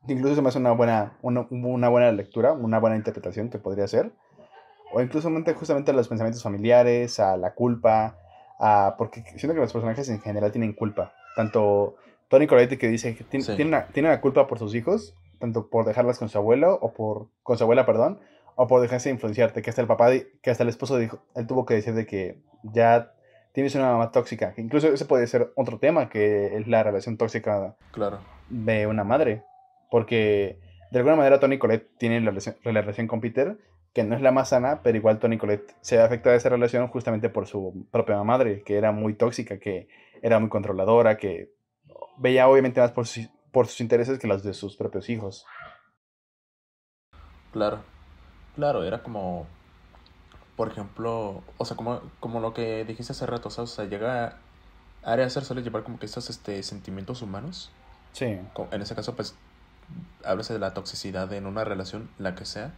S3: incluso se me hace una buena, una, una buena lectura, una buena interpretación que podría ser. O incluso justamente a los pensamientos familiares, a la culpa, a, porque siento que los personajes en general tienen culpa. Tanto Tony Colette que dice que tiene, tiene, una, tiene una culpa por sus hijos, tanto por dejarlas con su abuelo, o por, con su abuela, perdón, o por dejarse influenciarte, que hasta el papá, que hasta el esposo dijo, él tuvo que decir de que ya tienes una mamá tóxica. Incluso ese puede ser otro tema, que es la relación tóxica
S4: claro.
S3: de una madre. Porque de alguna manera Tony Colette tiene la relación, la relación con Peter, que no es la más sana, pero igual Tony Colette se afecta de esa relación justamente por su propia madre, que era muy tóxica, que era muy controladora, que veía obviamente más por, por sus intereses que los de sus propios hijos.
S4: Claro, claro, era como, por ejemplo, o sea, como, como lo que dijiste hace rato, o sea, llega a hacer suele llevar como que estos este, sentimientos humanos.
S3: Sí.
S4: En ese caso, pues, háblase de la toxicidad en una relación, la que sea,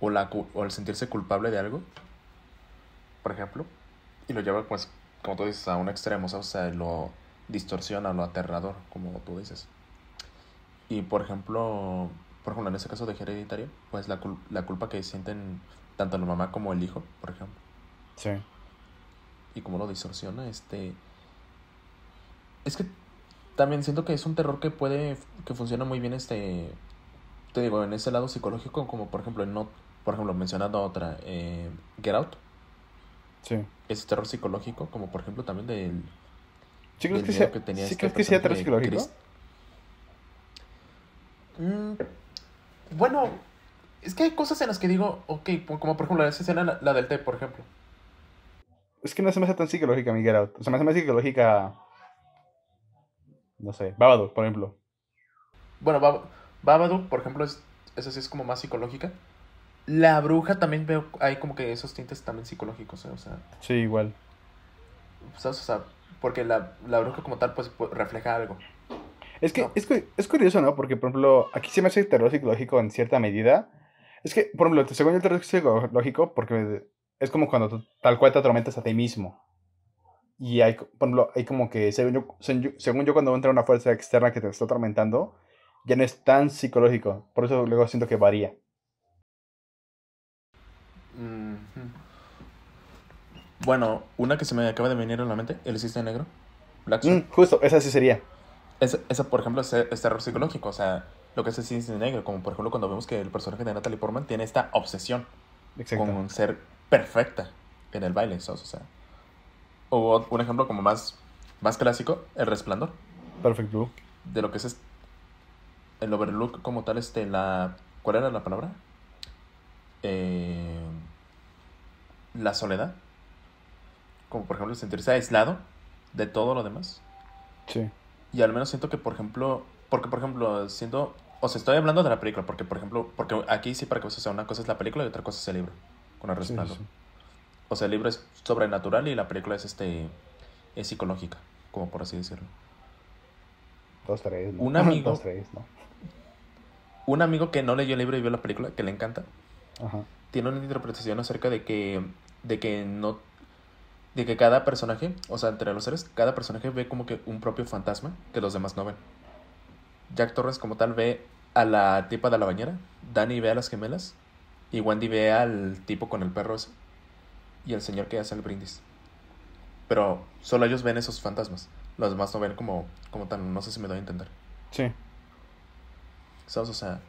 S4: o, la, o el sentirse culpable de algo, por ejemplo, y lo lleva, pues, como tú dices, a un extremo, o sea, lo distorsiona, lo aterrador, como tú dices. Y por ejemplo, por ejemplo, en ese caso de hereditario, pues la, la culpa que sienten tanto la mamá como el hijo, por ejemplo.
S3: Sí.
S4: Y cómo lo distorsiona, este... Es que también siento que es un terror que puede, que funciona muy bien, este... Te digo, en ese lado psicológico, como por ejemplo, en no, por ejemplo, mencionando otra, eh, Get Out.
S3: Sí.
S4: Ese terror psicológico, como por ejemplo también del...
S3: Sí, creo que, sea, que, tenía ¿sí este que sea terror psicológico.
S4: Mm, bueno, es que hay cosas en las que digo, ok, como por ejemplo esa escena, la, del té, por ejemplo.
S3: Es que no se me hace tan psicológica mi Out. O sea, me hace más psicológica. No sé, Babadook, por ejemplo.
S4: Bueno, Bab Babadook, por ejemplo, es, esa sí es como más psicológica. La bruja también veo, hay como que esos tintes también psicológicos, ¿eh? o sea.
S3: Sí, igual.
S4: O sea, porque la, la bruja como tal, pues refleja algo.
S3: Es que es, es, curioso, ¿no? Porque, por ejemplo, aquí se me hace terror psicológico en cierta medida. Es que, por ejemplo, según el terror psicológico, porque es como cuando tú, tal cual te atormentas a ti mismo. Y hay, por ejemplo, hay como que, según yo, según yo, cuando entra una fuerza externa que te está atormentando, ya no es tan psicológico. Por eso luego siento que varía.
S4: Bueno, una que se me acaba de venir a la mente, el cisne negro.
S3: Mm, justo, esa sí sería.
S4: Esa, por ejemplo, es, terror psicológico. O sea, lo que es el cisne negro. Como por ejemplo, cuando vemos que el personaje de Natalie Portman tiene esta obsesión con ser perfecta en el baile. O sea, o un ejemplo como más, más clásico, El Resplandor.
S3: Perfect Blue.
S4: De lo que es el overlook como tal, este, la... ¿Cuál era la palabra? Eh, la soledad. Como por ejemplo sentirse aislado de todo lo demás.
S3: Sí.
S4: Y al menos siento que, por ejemplo, porque, por ejemplo, siento, o sea, estoy hablando de la película, porque, por ejemplo, porque aquí sí para que o sea, una cosa es la película y otra cosa es el libro, con el respaldo. O sea, el libro es sobrenatural y la película es, este, es psicológica, como por así decirlo.
S3: Dos, tres, ¿no?
S4: Un amigo,
S3: Dos, tres, ¿no?
S4: un amigo que no leyó el libro y vio la película, que le encanta,
S3: Ajá.
S4: tiene una interpretación acerca de que, de que no de que cada personaje, o sea, entre los seres, cada personaje ve como que un propio fantasma que los demás no ven. Jack Torres como tal ve a la tipa de la bañera, Danny ve a las gemelas y Wendy ve al tipo con el perro ese y el señor que hace el brindis. Pero solo ellos ven esos fantasmas. Los demás no ven como, como tan, no sé si me doy a entender.
S3: Sí.
S4: ¿Sabes? O sea,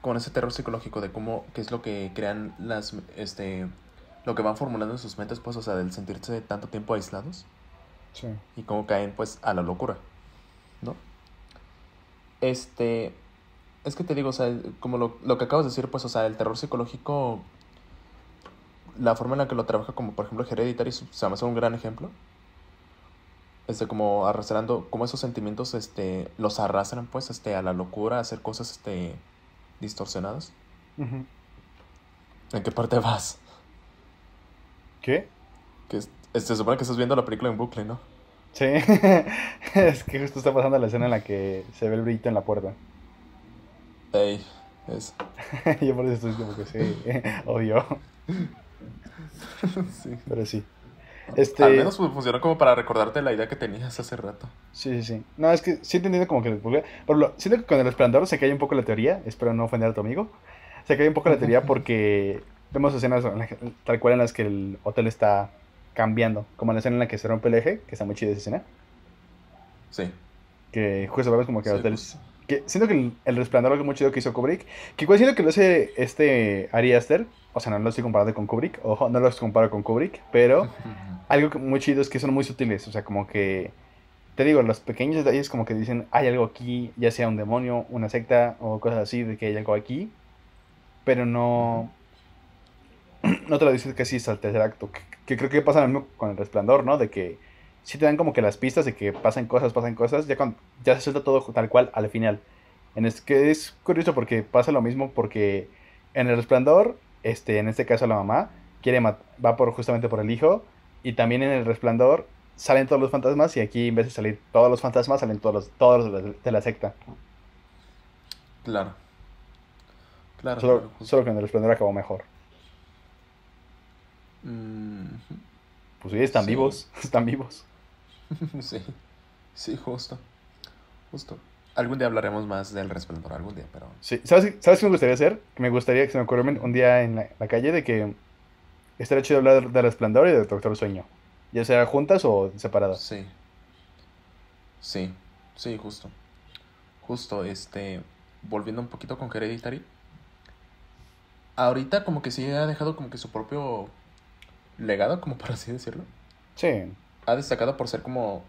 S4: con ese terror psicológico de cómo, qué es lo que crean las, este, lo que van formulando en sus mentes, pues, o sea, del sentirse tanto tiempo aislados.
S3: Sí.
S4: Y cómo caen, pues, a la locura, ¿no? Este, es que te digo, o sea, como lo, lo que acabas de decir, pues, o sea, el terror psicológico, la forma en la que lo trabaja, como por ejemplo Hereditary, se me hace un gran ejemplo. Este, como arrastrando, como esos sentimientos, este, los arrastran, pues, este, a la locura, a hacer cosas, este, distorsionadas. ¿En qué parte vas?
S3: ¿Qué?
S4: Que se supone que estás viendo la película en bucle, ¿no?
S3: Sí, es que justo está pasando la escena en la que se ve el brillito en la puerta.
S4: Ey, es.
S3: Yo por eso estoy como que sí, obvio.
S4: sí.
S3: Pero sí. Este...
S4: Al menos funcionó como para recordarte la idea que tenías hace rato.
S3: Sí, sí, sí. No, es que sí he entendido como que... Por lo, siento que con el resplandor se cae un poco la teoría. Espero no ofender a tu amigo. Se cae un poco la teoría porque vemos escenas tal cual en las que el hotel está cambiando. Como la escena en la que se rompe el eje, que está muy chida esa escena.
S4: Sí.
S3: Que justo vemos como que el. Pues. Que siento que el, resplandor algo muy chido que hizo Kubrick. Que igual siento que lo hace este Ari Aster. O sea, no lo estoy comparando con Kubrick. Ojo, no lo estoy comparando con Kubrick. Pero algo muy chido es que son muy sutiles. O sea, como que... Te digo, los pequeños detalles como que dicen, hay algo aquí, ya sea un demonio, una secta o cosas así, de que hay algo aquí. Pero no... No te lo dices casi hasta el tercer acto. Que, creo que pasa lo mismo con el resplandor, ¿no? De que sí te dan como que las pistas de que pasan cosas, pasan cosas, ya, cuando, ya se suelta todo tal cual al final. En es que es curioso porque pasa lo mismo porque en el resplandor, este, en este caso la mamá, quiere va por justamente por el hijo, y también en el resplandor salen todos los fantasmas, y aquí en vez de salir todos los fantasmas, salen todos los, todos los de la secta.
S4: Claro.
S3: Claro. Solo, solo que en el resplandor acabó mejor.
S4: Mm.
S3: Pues sí, están vivos, están vivos.
S4: sí, sí, justo. Justo. Algún día hablaremos más del resplandor, algún día, pero...
S3: Sí, ¿sabes, ¿sabes qué me gustaría hacer? Que me gustaría que se me ocurriera un día en la, calle de que estaría chido hablar del resplandor y del Doctor Sueño. Ya sea juntas o separadas.
S4: Sí. Sí, sí, justo. Justo, este... Volviendo un poquito con Hereditary. Ahorita como que sí ha dejado como que su propio legado, como por así decirlo.
S3: Sí.
S4: Ha destacado por ser como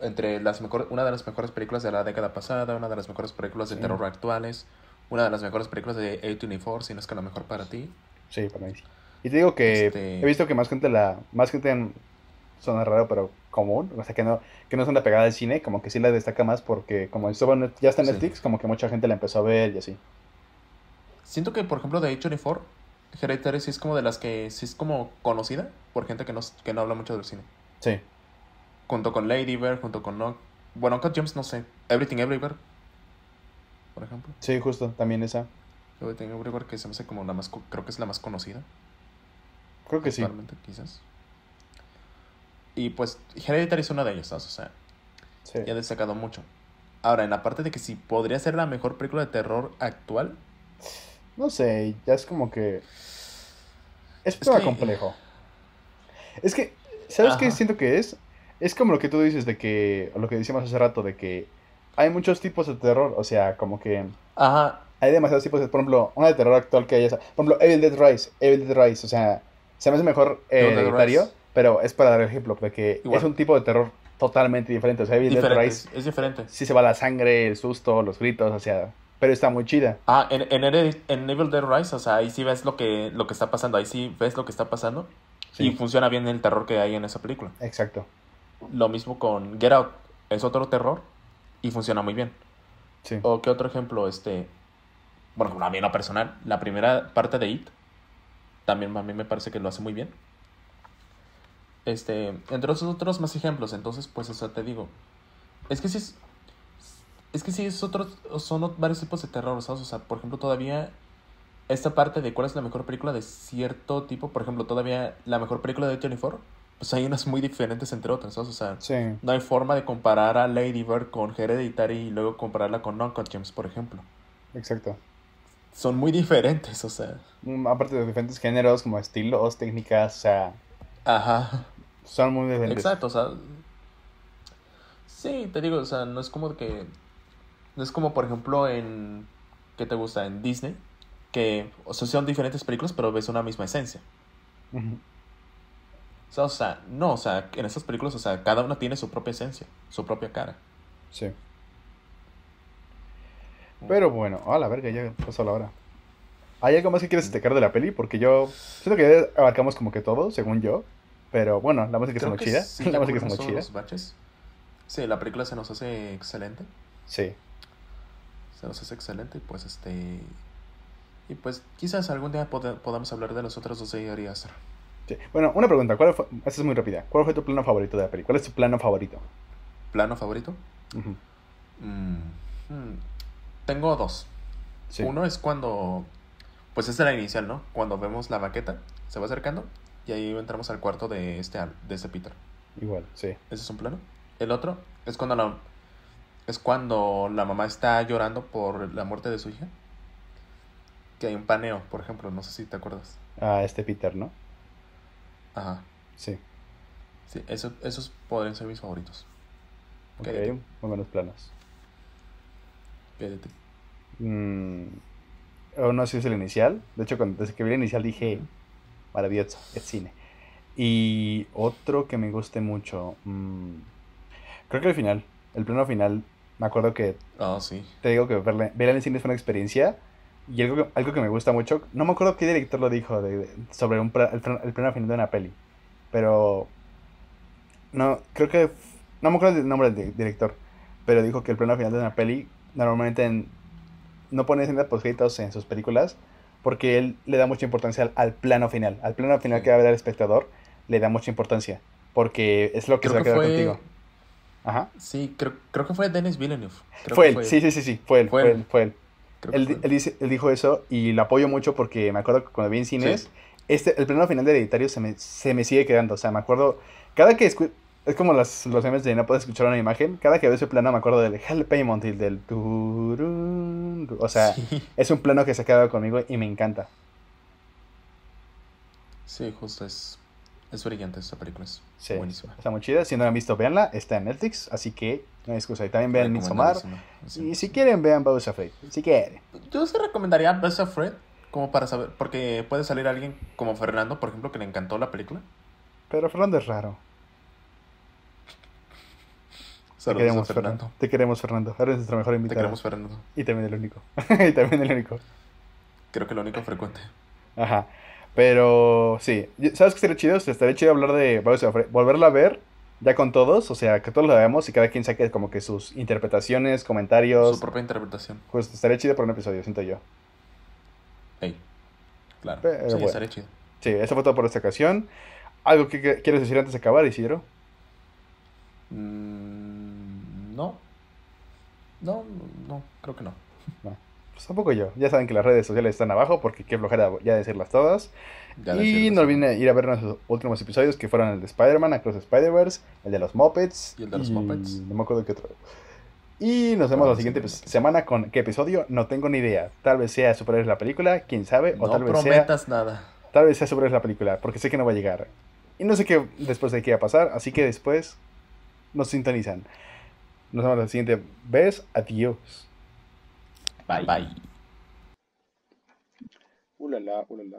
S4: entre las mejores, una de las mejores películas de la década pasada, una de las mejores películas de terror actuales, una de las mejores películas de A24, si no es que la mejor para ti.
S3: Sí, para mí. Y te digo que este he visto que más gente la, más gente en, suena raro, pero común, o sea que no, que no es una pegada del cine, como que sí la destaca más porque como ya está en Netflix, como que mucha gente la empezó a ver y así.
S4: Siento que, por ejemplo, de A24, Hereditary sí es como de las que sí es como conocida por gente que no, que no habla mucho del cine.
S3: Sí.
S4: Junto con Lady Bird, junto con no, bueno, Cut James no sé. Everything Everywhere, por ejemplo.
S3: Sí, justo, también esa.
S4: Everything Everywhere que se me hace como la más, creo que es la más conocida.
S3: Creo que sí.
S4: quizás. Y pues Hereditary es una de ellas, ¿sabes? O sea, sí. ha destacado mucho. Ahora, en la parte de que si podría ser la mejor película de terror actual,
S3: no sé, ya es como que. Es, es complejo. Es que, ¿sabes qué siento que es? Es como lo que tú dices de que, lo que decíamos hace rato, de que hay muchos tipos de terror, o sea, como que...
S4: Ajá.
S3: Hay demasiados tipos de, por ejemplo, una de terror actual que hay esa, por ejemplo, Evil Dead Rise, Evil Dead Rise, o sea, se me hace mejor eh, pero es para dar el ejemplo, de que es un tipo de terror totalmente diferente, o sea, Evil Dead Rise...
S4: Es diferente.
S3: Sí se va la sangre, el susto, los gritos, o sea, pero está muy chida.
S4: Ah, en, en, en Evil Dead Rise, o sea, ahí sí ves lo que, lo que está pasando, ahí sí ves lo que está pasando. Y funciona bien el terror que hay en esa película.
S3: Exacto.
S4: Lo mismo con Get Out, es otro terror y funciona muy bien.
S3: Sí.
S4: O qué otro ejemplo, este, bueno, a mí en lo personal, la primera parte de It, también a mí me parece que lo hace muy bien. Este, entre otros, otros más ejemplos, entonces, pues, o sea, te digo, es que si es, que sí, es otro, son varios tipos de terror, ¿sabes? O sea, por ejemplo, todavía esta parte de cuál es la mejor película de cierto tipo, por ejemplo, todavía la mejor película de 24, pues hay unas muy diferentes entre otras, ¿sabes? O sea, no hay forma de comparar a Lady Bird con Hereditary y luego compararla con Non James, por ejemplo.
S3: Exacto.
S4: Son muy diferentes, o sea.
S3: Mm, aparte de diferentes géneros, como estilos, técnicas, o sea.
S4: Ajá.
S3: Son muy diferentes.
S4: Exacto, o sea. Sí, te digo, o sea, no es como que no es como, por ejemplo, en. ¿Qué te gusta? En Disney. Que, o sea, son diferentes películas, pero ves una misma esencia. o, sea, no, o sea, en esas películas, o sea, cada una tiene su propia esencia, su propia cara.
S3: Sí. Pero bueno, a la verga, ya pasó la hora. ¿Hay algo más que quieres destacar de la peli? Porque yo siento que abarcamos como que todo, según yo. Pero bueno, la música es muy chida. la música es muy chida.
S4: Sí, la película se nos hace excelente.
S3: Sí
S4: se nos hace excelente y pues este y pues quizás algún día podamos hablar de los otros dos de
S3: Sí. Bueno, una pregunta, ¿cuál fue, esta es muy rápida. ¿Cuál fue tu plano favorito de la peli? ¿Cuál es tu plano favorito?
S4: ¿Plano favorito? Mm, hmm, tengo dos. Uno es cuando, pues es la inicial, ¿no? Cuando vemos la maqueta, se va acercando Y ahí entramos al cuarto de este, de este Peter.
S3: Igual, sí.
S4: Ese es un plano. El otro es cuando la, es cuando la mamá está llorando por la muerte de su hija. Que hay un paneo, por ejemplo, no sé si te acuerdas.
S3: Ah, este Peter, ¿no?
S4: Ajá.
S3: Sí.
S4: Sí, eso, esos podrían ser mis favoritos.
S3: Ok, muy buenos planos.
S4: ¿Qué de ti?
S3: Mm, no sé si es el inicial. De hecho, cuando, desde que vi el inicial dije, maravilloso, es cine. Y otro que me guste mucho. mm, creo que el final. El plano final. Me acuerdo que
S4: Ah, sí.
S3: te digo que verla, verla en el cine fue una experiencia. Y algo que, algo que me gusta mucho. No me acuerdo qué director lo dijo de, de- sobre un el, el plano final de una peli. Pero. No, creo que. No me acuerdo el nombre del di- director. Pero dijo que el plano final de una peli. Normalmente en- no pone escenas post en sus películas. Porque él le da mucha importancia al, al plano final. Al plano final
S4: Sí.
S3: que va a ver el espectador. Le da mucha importancia. Porque es lo que
S4: Creo
S3: se va a quedar
S4: fue.
S3: contigo. Ajá.
S4: Sí, creo, creo que fue Denis Villeneuve. Creo
S3: Fue él, sí, sí, sí, sí, fue él,
S4: Fue
S3: fue
S4: él.
S3: él, fue él. Él,
S4: fue
S3: él dice- él dijo eso y lo apoyo mucho porque me acuerdo que cuando vi en cines,
S4: Sí.
S3: este, el plano final de Hereditario se me, se me sigue quedando. O sea, me acuerdo, cada que escu- es como las, los memes de no puedes escuchar una imagen, cada que veo ese plano me acuerdo del Hell Paymont y del O sea,
S4: Sí.
S3: es un plano que se ha quedado conmigo y me encanta.
S4: Sí, justo es. Es brillante esta película. Es
S3: Sí,
S4: buenísima.
S3: está muy chida. Si no la han visto, véanla. Está en Netflix, así que no hay excusa. Y también vean Midsommar.
S4: Sí.
S3: Y si quieren, vean Bowser Afraid. Si quieren.
S4: Yo sí recomendaría of Fred. Como para saber. Porque puede salir alguien como Fernando, por ejemplo, que le encantó la película.
S3: Pero Fernando es raro. Te queremos, Fernando. Te queremos, Fernando. Eres nuestro mejor
S4: Te
S3: invitado.
S4: queremos, Fernando.
S3: Y también el único. y también el único.
S4: Creo que lo único frecuente.
S3: Ajá. Pero sí. ¿Sabes qué estaría chido? O sea, estaría chido hablar de. Volverla a ver ya con todos. O sea, que todos la veamos y cada quien saque como que sus interpretaciones, comentarios.
S4: Su propia interpretación.
S3: Pues estaría chido para un episodio, siento yo.
S4: Ey. Claro.
S3: Pero
S4: sí,
S3: bueno.
S4: estaría chido.
S3: Sí, eso fue todo por esta ocasión. ¿Algo que, que quieres decir antes de acabar, Isidro?
S4: Mm, no. No, no, creo que no.
S3: Pues tampoco yo. Ya saben que las redes sociales están abajo porque qué flojera ya decirlas todas.
S4: Ya
S3: y no olviden ir a ver nuestros últimos episodios que fueron el de Spider-Man, Across the Spider-Verse, el de los Muppets.
S4: Y el de los Muppets.
S3: No me acuerdo qué otro. Y nos vemos
S4: Ah,
S3: la
S4: sí,
S3: siguiente
S4: sí,
S3: pues,
S4: sí.
S3: semana con qué episodio, no tengo ni idea. Tal vez sea superhéroes la película, quién sabe, o
S4: No
S3: tal vez sea
S4: prometas nada.
S3: tal vez sea superhéroes la película, porque sé que no va a llegar. Y no sé qué después de qué va a pasar, así que después nos sintonizan. Nos vemos la siguiente vez. Adiós.
S4: Bye. Bye.
S3: Ooh la la, ooh la la.